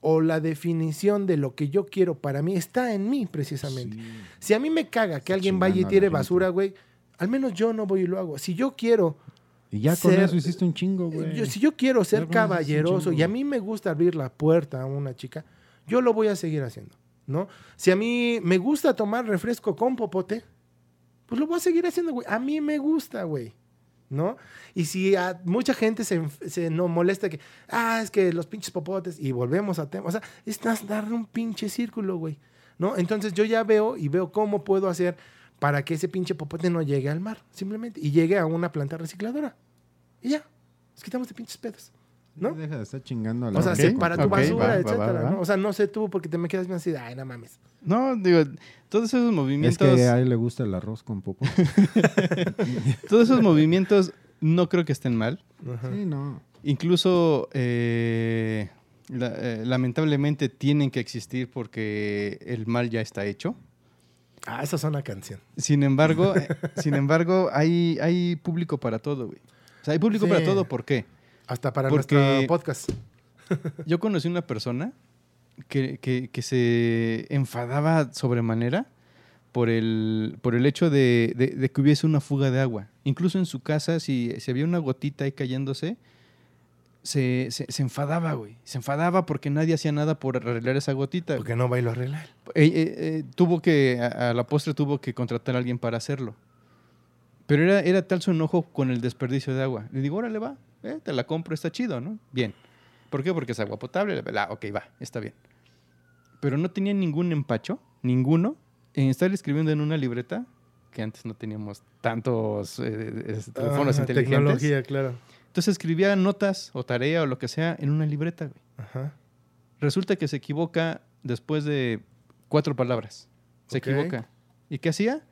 o la definición de lo que yo quiero para mí está en mí, precisamente. Sí. Si a mí me caga que alguien vaya y tire basura, güey, al menos yo no voy y lo hago. Si yo quiero Y ya con ser- eso hiciste un chingo, güey. yo- si yo quiero ser Ya caballeroso y a mí me gusta abrir la puerta a una chica, yo lo voy a seguir haciendo, ¿no? Si a mí me gusta tomar refresco con popote, pues lo voy a seguir haciendo, güey. A mí me gusta, güey, ¿no? Y si a mucha gente se, se no molesta que, ah, es que los pinches popotes, y volvemos a tema, o sea, es das- darle un pinche círculo, güey, ¿no? Entonces yo ya veo y veo cómo puedo hacer para que ese pinche popote no llegue al mar, simplemente, y llegue a una planta recicladora. Y ya, nos quitamos de pinches pedos, ¿no? Deja de estar chingando a la O sea, Ok, separa tu basura, va, va, etcétera, va, va. ¿no? O sea, no sé tú porque te me quedas bien así, de, ay, no mames. No, digo, todos esos Es movimientos. que a él le gusta el arroz con popo. Todos esos movimientos no creo que estén mal. Ajá. Sí, no. Incluso, eh, la- eh, lamentablemente, tienen que existir porque el mal ya está hecho. Ah, esa es una canción. Sin embargo, eh, sin embargo, hay, hay público para todo, güey. O sea, hay público Sí. para todo, ¿por qué? Hasta para Porque- nuestro podcast. Yo conocí una persona que, que- que se enfadaba sobremanera por el, por el hecho de, de- de que hubiese una fuga de agua. Incluso en su casa, si, si había una gotita ahí cayéndose, se, se- se enfadaba, güey. Se enfadaba porque nadie hacía nada por arreglar esa gotita. Porque no bailo a arreglar. Eh, eh, eh, tuvo que, a, a la postre tuvo que contratar a alguien para hacerlo. Pero era, era tal su enojo con el desperdicio de agua. Le digo, órale, va, eh, te la compro, está chido, ¿no? Bien. ¿Por qué? Porque es agua potable. La- ok, va, está bien. Pero no tenía ningún empacho, ninguno, en estar escribiendo en una libreta, que antes no teníamos tantos eh, teléfonos inteligentes. Tecnología, claro. Entonces escribía notas o tarea o lo que sea en una libreta, güey. Ajá. Resulta que se equivoca después de cuatro palabras. Se equivoca. ¿Y qué hacía?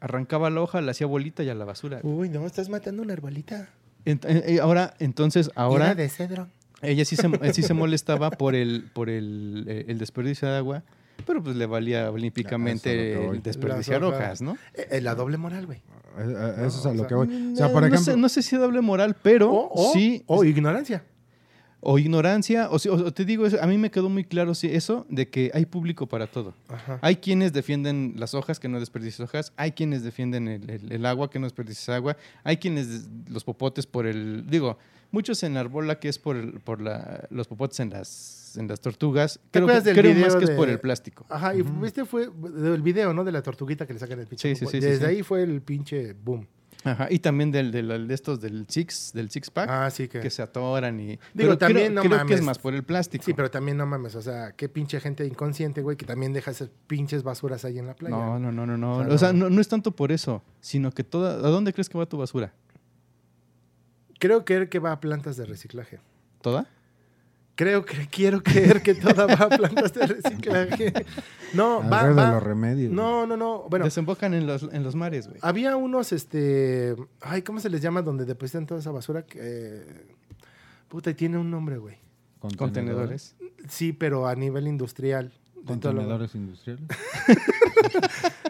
Arrancaba la hoja, la hacía bolita y a la basura. Uy, no, estás matando una arbolita. Ent- eh, eh, ahora, entonces, ahora Era de cedro. ella sí se, eh, sí se molestaba por el, por el, el desperdicio de agua, pero pues le valía olímpicamente el desperdiciar hojas. hojas, ¿no? Eh, la doble moral, güey. Eso es No, a o lo sea, que voy. O sea, No, por no ejemplo, sé, no sé si doble moral, pero O, o, sí. o ignorancia. o ignorancia, o, si- o te digo, eso, a mí me quedó muy claro sí, eso de que hay público para todo. Ajá. Hay quienes defienden las hojas, que no desperdicies hojas. Hay quienes defienden el, el- el agua, que no desperdicies agua. Hay quienes los popotes por el... Digo, muchos en arbola que es por, el- por la, los popotes en las, en las tortugas. Creo, que- del creo video más que es por el plástico. Ajá, y viste fue el video, ¿no? De la tortuguita que le sacan el pinche. Sí, sí, sí, Desde sí. ahí fue el pinche boom. Ajá, y también del, del- de estos del six, del six pack, Ah, sí que. que se atoran y... Digo, pero también creo, no creo que es más por el plástico. Sí, pero también no mames, o sea, qué pinche gente inconsciente, güey, que también deja esas pinches basuras ahí en la playa. No, no, no, no, no. O sea, O sea, no. no, no es tanto por eso, sino que toda... ¿A dónde crees que va tu basura? Creo que que va a plantas de reciclaje. ¿Toda? Creo que quiero creer que toda va a plantas de reciclaje. No, va, alrededor de va- los remedios. No, no, no. Bueno, Desembocan en los, en los mares, güey. había unos, este, ay, ¿cómo se les llama? Donde depositan toda esa basura. que, eh, Puta, y tiene un nombre, güey. Contenedores. Sí, pero a nivel industrial. Todo lo- Contenedores industriales.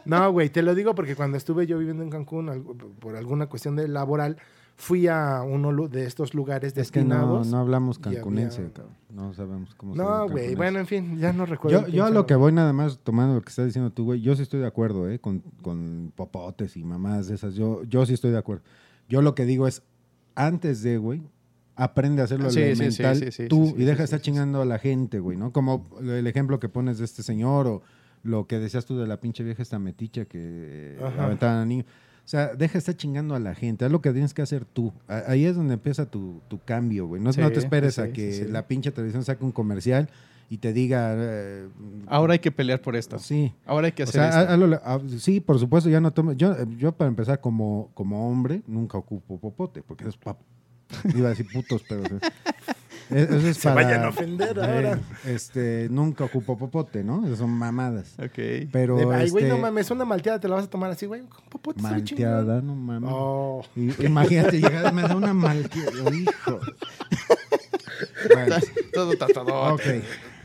No, güey, te lo digo porque cuando estuve yo viviendo en Cancún, por alguna cuestión de laboral, fui a uno de estos lugares Es que no, destinados. no hablamos cancunense, había- cabrón. No sabemos cómo se No, llama güey, cancunense. bueno, en fin, ya no recuerdo. Yo, yo a lo que voy nada más tomando lo que estás diciendo tú, güey, yo sí estoy de acuerdo, ¿eh? Con, con popotes y mamás de esas, yo, yo sí estoy de acuerdo. Yo lo que digo es, antes de, güey, aprende a hacerlo Sí, sí, elemental sí, sí, tú y deja de estar chingando a la gente, güey, ¿no? Como el ejemplo que pones de este señor o lo que decías tú de la pinche vieja esta meticha que aventaban a niños. O sea, deja de estar chingando a la gente, haz lo que tienes que hacer tú. Ahí es donde empieza tu, tu cambio, güey. No, Sí, no te esperes sí, a que sí. la pinche televisión saque un comercial y te diga... eh, Ahora hay que pelear por esto. Sí. Ahora hay que O hacer sea, esto. sí, por supuesto, ya no tomo. Yo, yo para empezar, como, como hombre, nunca ocupo popote, porque es pap. Iba a decir putos, pero. es- Eso es Se para. vayan a ofender eh, ahora. Este, nunca ocupo popote, ¿no? Esas son mamadas. Ok. Pero. De- Ay, güey, este, no mames, una malteada te la vas a tomar así, güey. con popote. Malteada, no mames. Oh. Y- Imagínate, llegar, me da una malteada. Hijo. Bueno, Todo tratado. ok.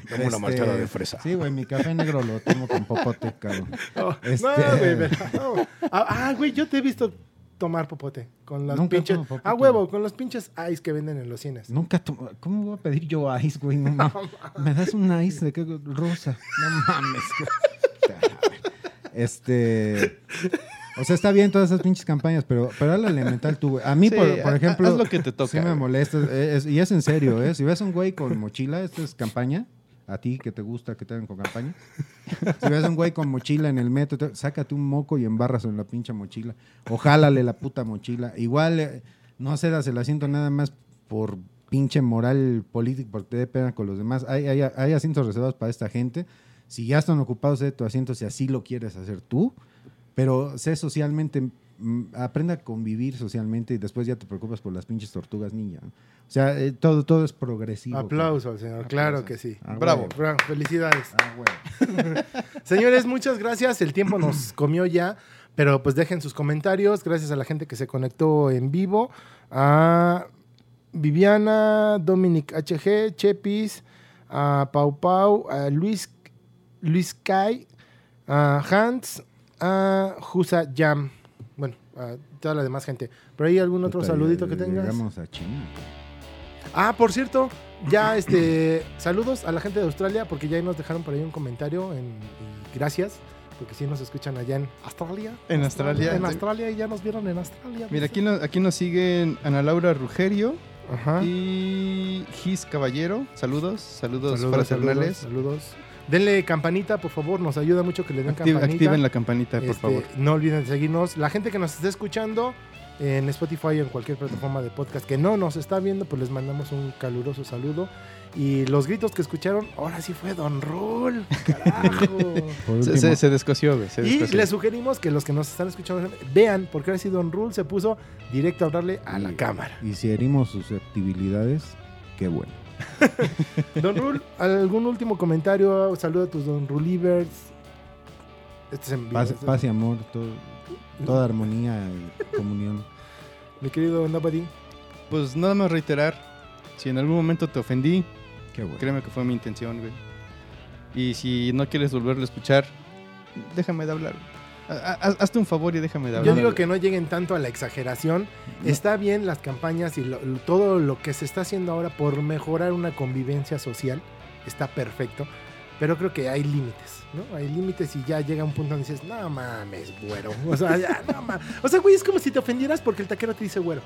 Dame una malteada de fresa. Sí, güey, mi café negro lo tomo con popote, cabrón. Oh, Este- No, güey, no. Ah, ah, güey, yo te he visto tomar popote. Con los Nunca pinches. tomo. Ah, huevo, con los pinches ice que venden en los cines. Nunca tomo. ¿Cómo voy a pedir yo ice, güey? No, mames. Me das un ice de qué rosa. No mames. güey. Este. O sea, está bien todas esas pinches campañas, pero, pero hazlo elemental tú, güey. A mí, Sí, por, por ejemplo. haz lo que te toca, Sí me molesta. es- es- y es en serio, ¿eh? Si ves a un güey con mochila, esto es campaña. A ti que te gusta que te hagan con campaña. Si ves a un güey con mochila en el metro, te- sácate un moco y embarras en la pinche mochila. O jálale la puta mochila. Igual eh, no cedas el asiento nada más por pinche moral político, porque te dé pena con los demás. Hay, hay, hay asientos reservados para esta gente. Si ya están ocupados de tu asiento, si así lo quieres hacer tú, pero sé socialmente, aprenda a convivir socialmente y después ya te preocupas por las pinches tortugas. ¿no? O sea, eh, todo, todo es progresivo. Aplauso al señor, claro que sí. Ah, Bravo. Bravo, felicidades. Ah. Señores, muchas gracias. El tiempo nos comió ya, pero pues dejen sus comentarios. Gracias a la gente que se conectó en vivo. A Viviana, Dominic HG, Chepis, a Pau Pau, a Luis, Luis Kai, a Hans, a Jusa Jam. A toda la demás gente. ¿Pero hay algún otro saludito que tengas? Llegamos a China. Ah, por cierto, ya este saludos a la gente de Australia porque ya nos dejaron por ahí un comentario en, y gracias porque sí nos escuchan allá en Australia. En Australia. En Australia y ya nos vieron en Australia. Mira, aquí, no- aquí nos siguen Ana Laura Rugerio Ajá. y Gis Caballero. Saludos, saludos, Saludos, fraternales. saludos, saludos. Denle campanita, por favor, nos ayuda mucho que le den Activ- campanita. activen la campanita, por Este, favor. No olviden de seguirnos. La gente que nos esté escuchando en Spotify o en cualquier plataforma de podcast que no nos está viendo, pues les mandamos un caluroso saludo. Y los gritos que escucharon, ahora sí fue Don Rul. Carajo. Se, se, descoció, Y les sugerimos que los que nos están escuchando vean, porque ahora sí Don Rule se puso directo a hablarle a la cámara. y si herimos susceptibilidades, qué bueno. Don Rul, ¿algún último comentario? Saluda a tus Don Rulivers. Este es en vivo, Paz, este- paz y amor, todo- toda armonía y comunión. Mi querido Nobody. Pues nada más reiterar, si en algún momento te ofendí, Qué bueno. créeme que fue mi intención, güey. Y si no quieres volverlo a escuchar, déjame de hablar. Ha- ha- Hazte un favor y déjame de Yo hablar. digo que no lleguen tanto a la exageración. Está bien las campañas y lo- todo lo que se está haciendo ahora por mejorar una convivencia social. Está perfecto. Pero creo que hay límites, ¿no? Hay límites y ya llega un punto donde dices, no mames, güero. O sea, ya, no mames. O sea, güey, es como si te ofendieras porque el taquero te dice güero.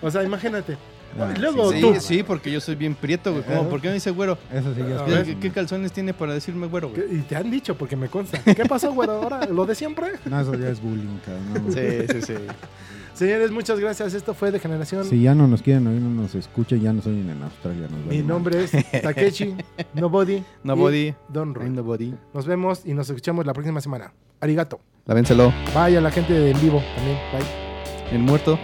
O sea, imagínate. Ah, Luego Sí, tú. sí, porque yo soy bien prieto, güey. ¿Cómo? ¿Por qué me dice güero? Eso sí, ya A es ver. ¿Qué, qué calzones tiene para decirme güero, Y te han dicho, porque me consta. ¿Qué pasó, güero? Ahora, lo de siempre. No, eso ya es bullying, cabrón. no. Sí, sí, sí. Señores, muchas gracias. Esto fue de generación. Si ya no nos quieren oír, no nos escuchen, ya no soy en Australia. nos Mi nombre es Takechi, Nobody. Nobody. Don Roy. Nobody. Nos vemos y nos escuchamos la próxima semana. Arigato. Lávénselo. Bye a la gente de en vivo también. Bye. El muerto.